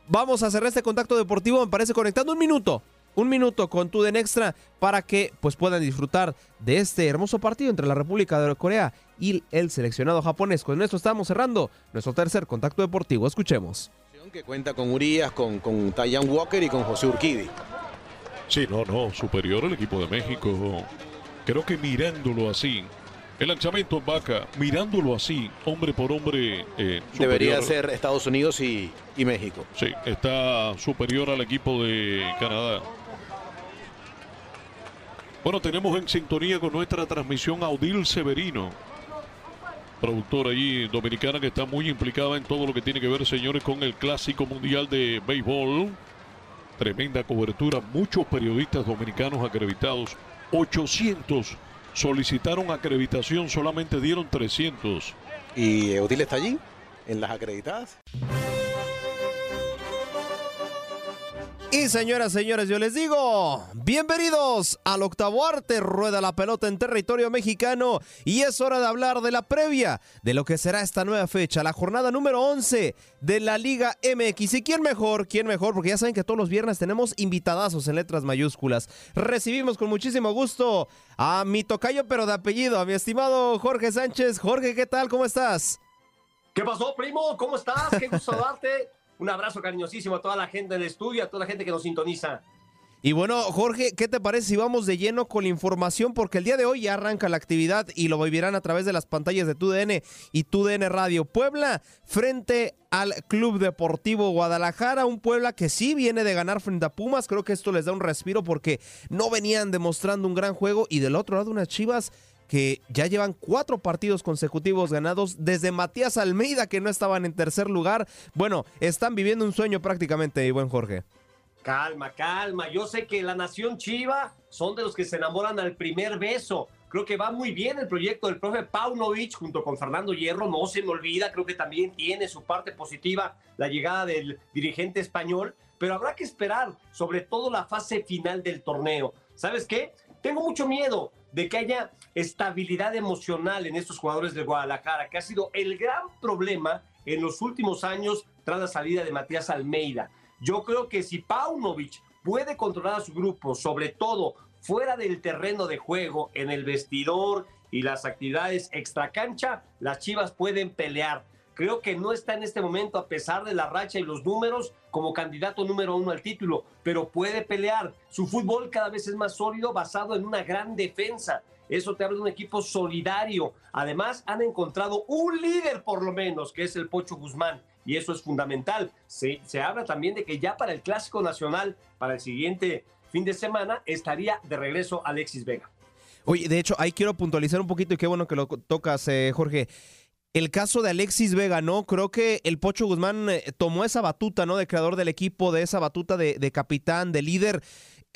Vamos a cerrar este contacto deportivo, me parece, conectando un minuto un minuto con TUDN Extra para que pues puedan disfrutar de este hermoso partido entre la República de Corea y el seleccionado japonés. Con esto estamos cerrando nuestro tercer contacto deportivo. Escuchemos. Que cuenta con Urias, con, con Tayan Walker y con José Urquidi. Sí, no, no, superior el equipo de México. Creo que mirándolo así, el lanzamiento en vaca, mirándolo así, hombre por hombre. Eh, Debería ser Estados Unidos y, y México. Sí, está superior al equipo de Canadá. Bueno, tenemos en sintonía con nuestra transmisión a Odil Severino, productora allí dominicana que está muy implicada en todo lo que tiene que ver, señores, con el Clásico Mundial de Béisbol. Tremenda cobertura, muchos periodistas dominicanos acreditados, 800 solicitaron acreditación, solamente dieron 300. ¿Y Odil está allí, en las acreditadas? Y señoras, señores, yo les digo, bienvenidos al octavo arte, rueda la pelota en territorio mexicano y es hora de hablar de la previa de lo que será esta nueva fecha, la jornada número 11 de la Liga MX. ¿Y quién mejor? ¿Quién mejor? Porque ya saben que todos los viernes tenemos invitadazos en letras mayúsculas. Recibimos con muchísimo gusto a mi tocayo, pero de apellido, a mi estimado Jorge Sánchez. Jorge, ¿qué tal? ¿Cómo estás? ¿Qué pasó, primo? ¿Cómo estás? Qué gusto darte. Un abrazo cariñosísimo a toda la gente del estudio, a toda la gente que nos sintoniza. Y bueno, Jorge, ¿qué te parece si vamos de lleno con la información? Porque el día de hoy ya arranca la actividad y lo vivirán a través de las pantallas de TUDN y TUDN Radio. Puebla frente al Club Deportivo Guadalajara, un Puebla que sí viene de ganar frente a Pumas. Creo que esto les da un respiro porque no venían demostrando un gran juego. Y del otro lado, unas chivas que ya llevan cuatro partidos consecutivos ganados desde Matías Almeida, que no estaban en tercer lugar. Bueno, están viviendo un sueño prácticamente, buen Jorge. Calma, calma. Yo sé que la Nación Chiva son de los que se enamoran al primer beso. Creo que va muy bien el proyecto del profe Paunovic junto con Fernando Hierro. No se me olvida, creo que también tiene su parte positiva la llegada del dirigente español. Pero habrá que esperar, sobre todo la fase final del torneo. ¿Sabes qué? Tengo mucho miedo de que haya estabilidad emocional en estos jugadores de Guadalajara, que ha sido el gran problema en los últimos años tras la salida de Matías Almeida. Yo creo que si Paunovic puede controlar a su grupo, sobre todo fuera del terreno de juego, en el vestidor y las actividades extracancha, las Chivas pueden pelear. Creo que no está en este momento, a pesar de la racha y los números, como candidato número uno al título, pero puede pelear. Su fútbol cada vez es más sólido, basado en una gran defensa. Eso te habla de un equipo solidario. Además, han encontrado un líder por lo menos, que es el Pocho Guzmán. Y eso es fundamental. Se, habla también de que ya para el Clásico Nacional, para el siguiente fin de semana, estaría de regreso Alexis Vega. Oye, de hecho, ahí quiero puntualizar un poquito y qué bueno que lo tocas, eh, Jorge el caso de Alexis Vega, ¿no? Creo que el Pocho Guzmán eh, tomó esa batuta, ¿no? De creador del equipo, de esa batuta de, capitán, de líder.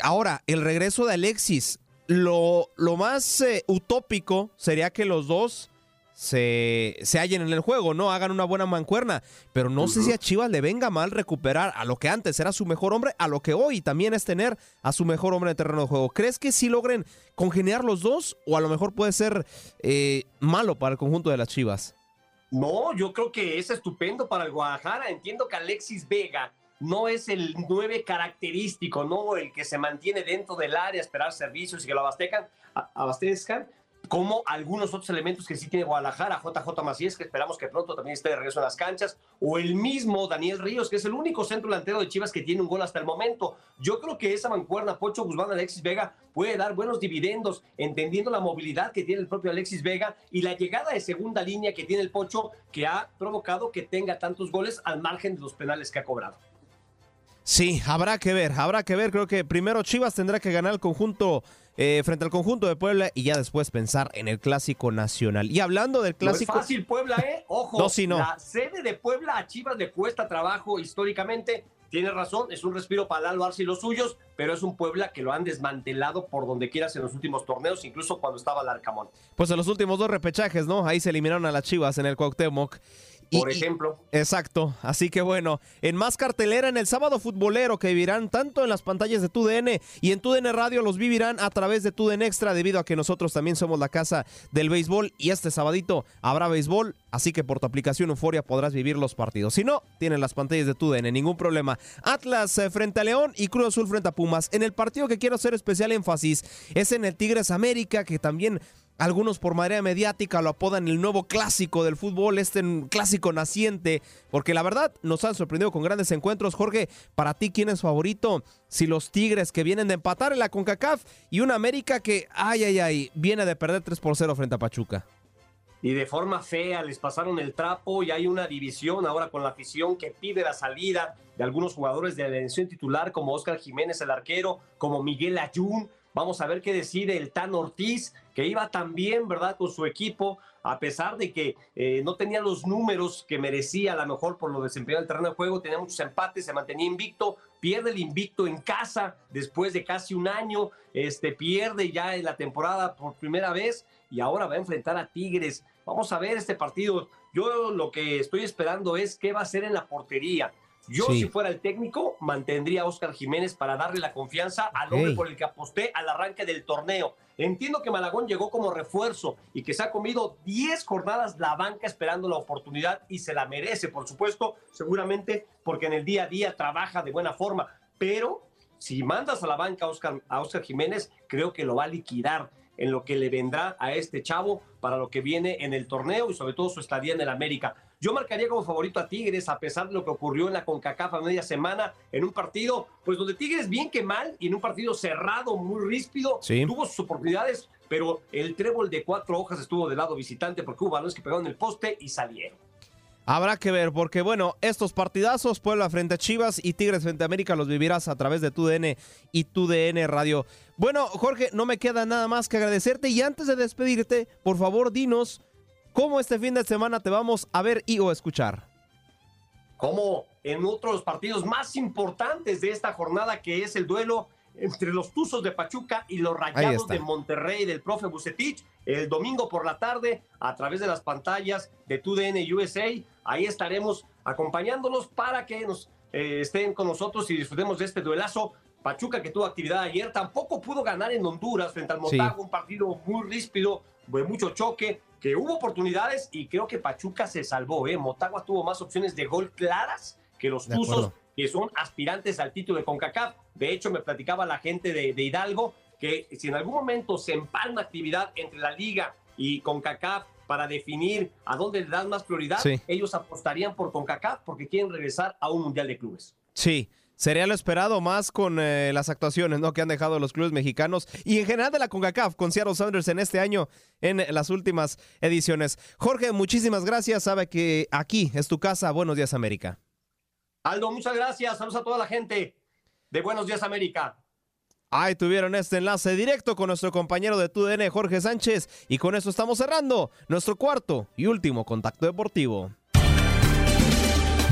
Ahora, el regreso de Alexis, lo, lo más eh, utópico sería que los dos se, se hallen en el juego, ¿no? Hagan una buena mancuerna. Pero no sé si a Chivas le venga mal recuperar a lo que antes era su mejor hombre, a lo que hoy también es tener a su mejor hombre en el terreno de juego. ¿Crees que sí logren congeniar los dos? O a lo mejor puede ser eh, malo para el conjunto de las Chivas. No, yo creo que es estupendo para el Guadalajara. Entiendo que Alexis Vega no es el nueve característico, no el que se mantiene dentro del área, esperar servicios y que lo abastezcan, abastezcan como algunos otros elementos que sí tiene Guadalajara, JJ Macías, que esperamos que pronto también esté de regreso en las canchas, o el mismo Daniel Ríos, que es el único centro delantero de Chivas que tiene un gol hasta el momento. Yo creo que esa mancuerna, Pocho Guzmán, Alexis Vega, puede dar buenos dividendos, entendiendo la movilidad que tiene el propio Alexis Vega y la llegada de segunda línea que tiene el Pocho, que ha provocado que tenga tantos goles al margen de los penales que ha cobrado. Sí, habrá que ver, habrá que ver. Creo que primero Chivas tendrá que ganar el conjunto eh, frente al conjunto de Puebla y ya después pensar en el clásico nacional. Y hablando del clásico. No es fácil Puebla, ¿eh? Ojo. No, sí, no. La sede de Puebla a Chivas le cuesta trabajo históricamente. Tiene razón, es un respiro para Lalo Arce y los suyos, pero es un Puebla que lo han desmantelado por donde quieras en los últimos torneos, incluso cuando estaba el Arcamón. Pues en los últimos dos repechajes, ¿no? Ahí se eliminaron a las Chivas en el Cuauhtémoc. Por ejemplo. exacto. Así que bueno, en más cartelera en el sábado futbolero que vivirán tanto en las pantallas de TUDN y en TUDN Radio los vivirán a través de TUDN Extra debido a que nosotros también somos la casa del béisbol y este sabadito habrá béisbol, así que por tu aplicación Euforia podrás vivir los partidos. Si no, tienen las pantallas de TUDN, ningún problema. Atlas eh, frente a León y Cruz Azul frente a Pumas. En el partido que quiero hacer especial énfasis es en el Tigres América que también algunos por manera mediática lo apodan el nuevo clásico del fútbol, este clásico naciente, porque la verdad nos han sorprendido con grandes encuentros. Jorge, para ti, ¿quién es favorito? Si los Tigres que vienen de empatar en la CONCACAF y un América que, ay, ay, ay, viene de perder 3 por 0 frente a Pachuca. Y de forma fea les pasaron el trapo y hay una división ahora con la afición que pide la salida de algunos jugadores de la elección titular como Oscar Jiménez, el arquero, como Miguel Ayun Vamos a ver qué decide el Tan Ortiz, que iba también, ¿verdad?, con su equipo, a pesar de que eh, no tenía los números que merecía, a lo mejor por lo desempeñado del terreno de juego, tenía muchos empates, se mantenía invicto, pierde el invicto en casa después de casi un año, este, pierde ya en la temporada por primera vez y ahora va a enfrentar a Tigres. Vamos a ver este partido. Yo lo que estoy esperando es qué va a hacer en la portería. Yo, si fuera el técnico, mantendría a Oscar Jiménez para darle la confianza al hombre por el que aposté al arranque del torneo. Entiendo que Malagón llegó como refuerzo y que se ha comido 10 jornadas la banca esperando la oportunidad y se la merece, por supuesto, seguramente porque en el día a día trabaja de buena forma. Pero si mandas a la banca a Oscar, a Oscar Jiménez, creo que lo va a liquidar en lo que le vendrá a este chavo para lo que viene en el torneo y sobre todo su estadía en el América. Yo marcaría como favorito a Tigres, a pesar de lo que ocurrió en la CONCACAF a media semana, en un partido, pues donde Tigres bien que mal, y en un partido cerrado, muy ríspido, tuvo sus oportunidades, pero el trébol de cuatro hojas estuvo del lado visitante porque hubo balones que pegaron el poste y salieron. Habrá que ver, porque bueno, estos partidazos, Puebla frente a Chivas y Tigres frente a América, los vivirás a través de tu DN y tu DN Radio. Bueno, Jorge, no me queda nada más que agradecerte y antes de despedirte, por favor, dinos ¿Cómo este fin de semana te vamos a ver y o escuchar? Como en otros partidos más importantes de esta jornada, que es el duelo entre los Tuzos de Pachuca y los Rayados de Monterrey del profe Bucetich, el domingo por la tarde a través de las pantallas de TUDN USA. Ahí estaremos acompañándolos para que nos eh, estén con nosotros y disfrutemos de este duelazo. Pachuca que tuvo actividad ayer tampoco pudo ganar en Honduras frente al Motagua, un partido muy ríspido, de mucho choque que hubo oportunidades y creo que Pachuca se salvó. ¿eh? Motagua tuvo más opciones de gol claras que los Tuzos, que son aspirantes al título de CONCACAF. De hecho, me platicaba la gente de, Hidalgo que si en algún momento se empalma actividad entre la liga y CONCACAF para definir a dónde le dan más prioridad, ellos apostarían por CONCACAF porque quieren regresar a un Mundial de Clubes. Sí, Sería lo esperado más con eh, las actuaciones ¿no? que han dejado los clubes mexicanos y en general de la CONCACAF con Seattle Sounders en este año en las últimas ediciones. Jorge, muchísimas gracias. Sabe que aquí es tu casa. Buenos días, América. Aldo, muchas gracias. Saludos a toda la gente de Buenos días, América. Ahí tuvieron este enlace directo con nuestro compañero de TUDN, Jorge Sánchez. Y con eso estamos cerrando nuestro cuarto y último contacto deportivo.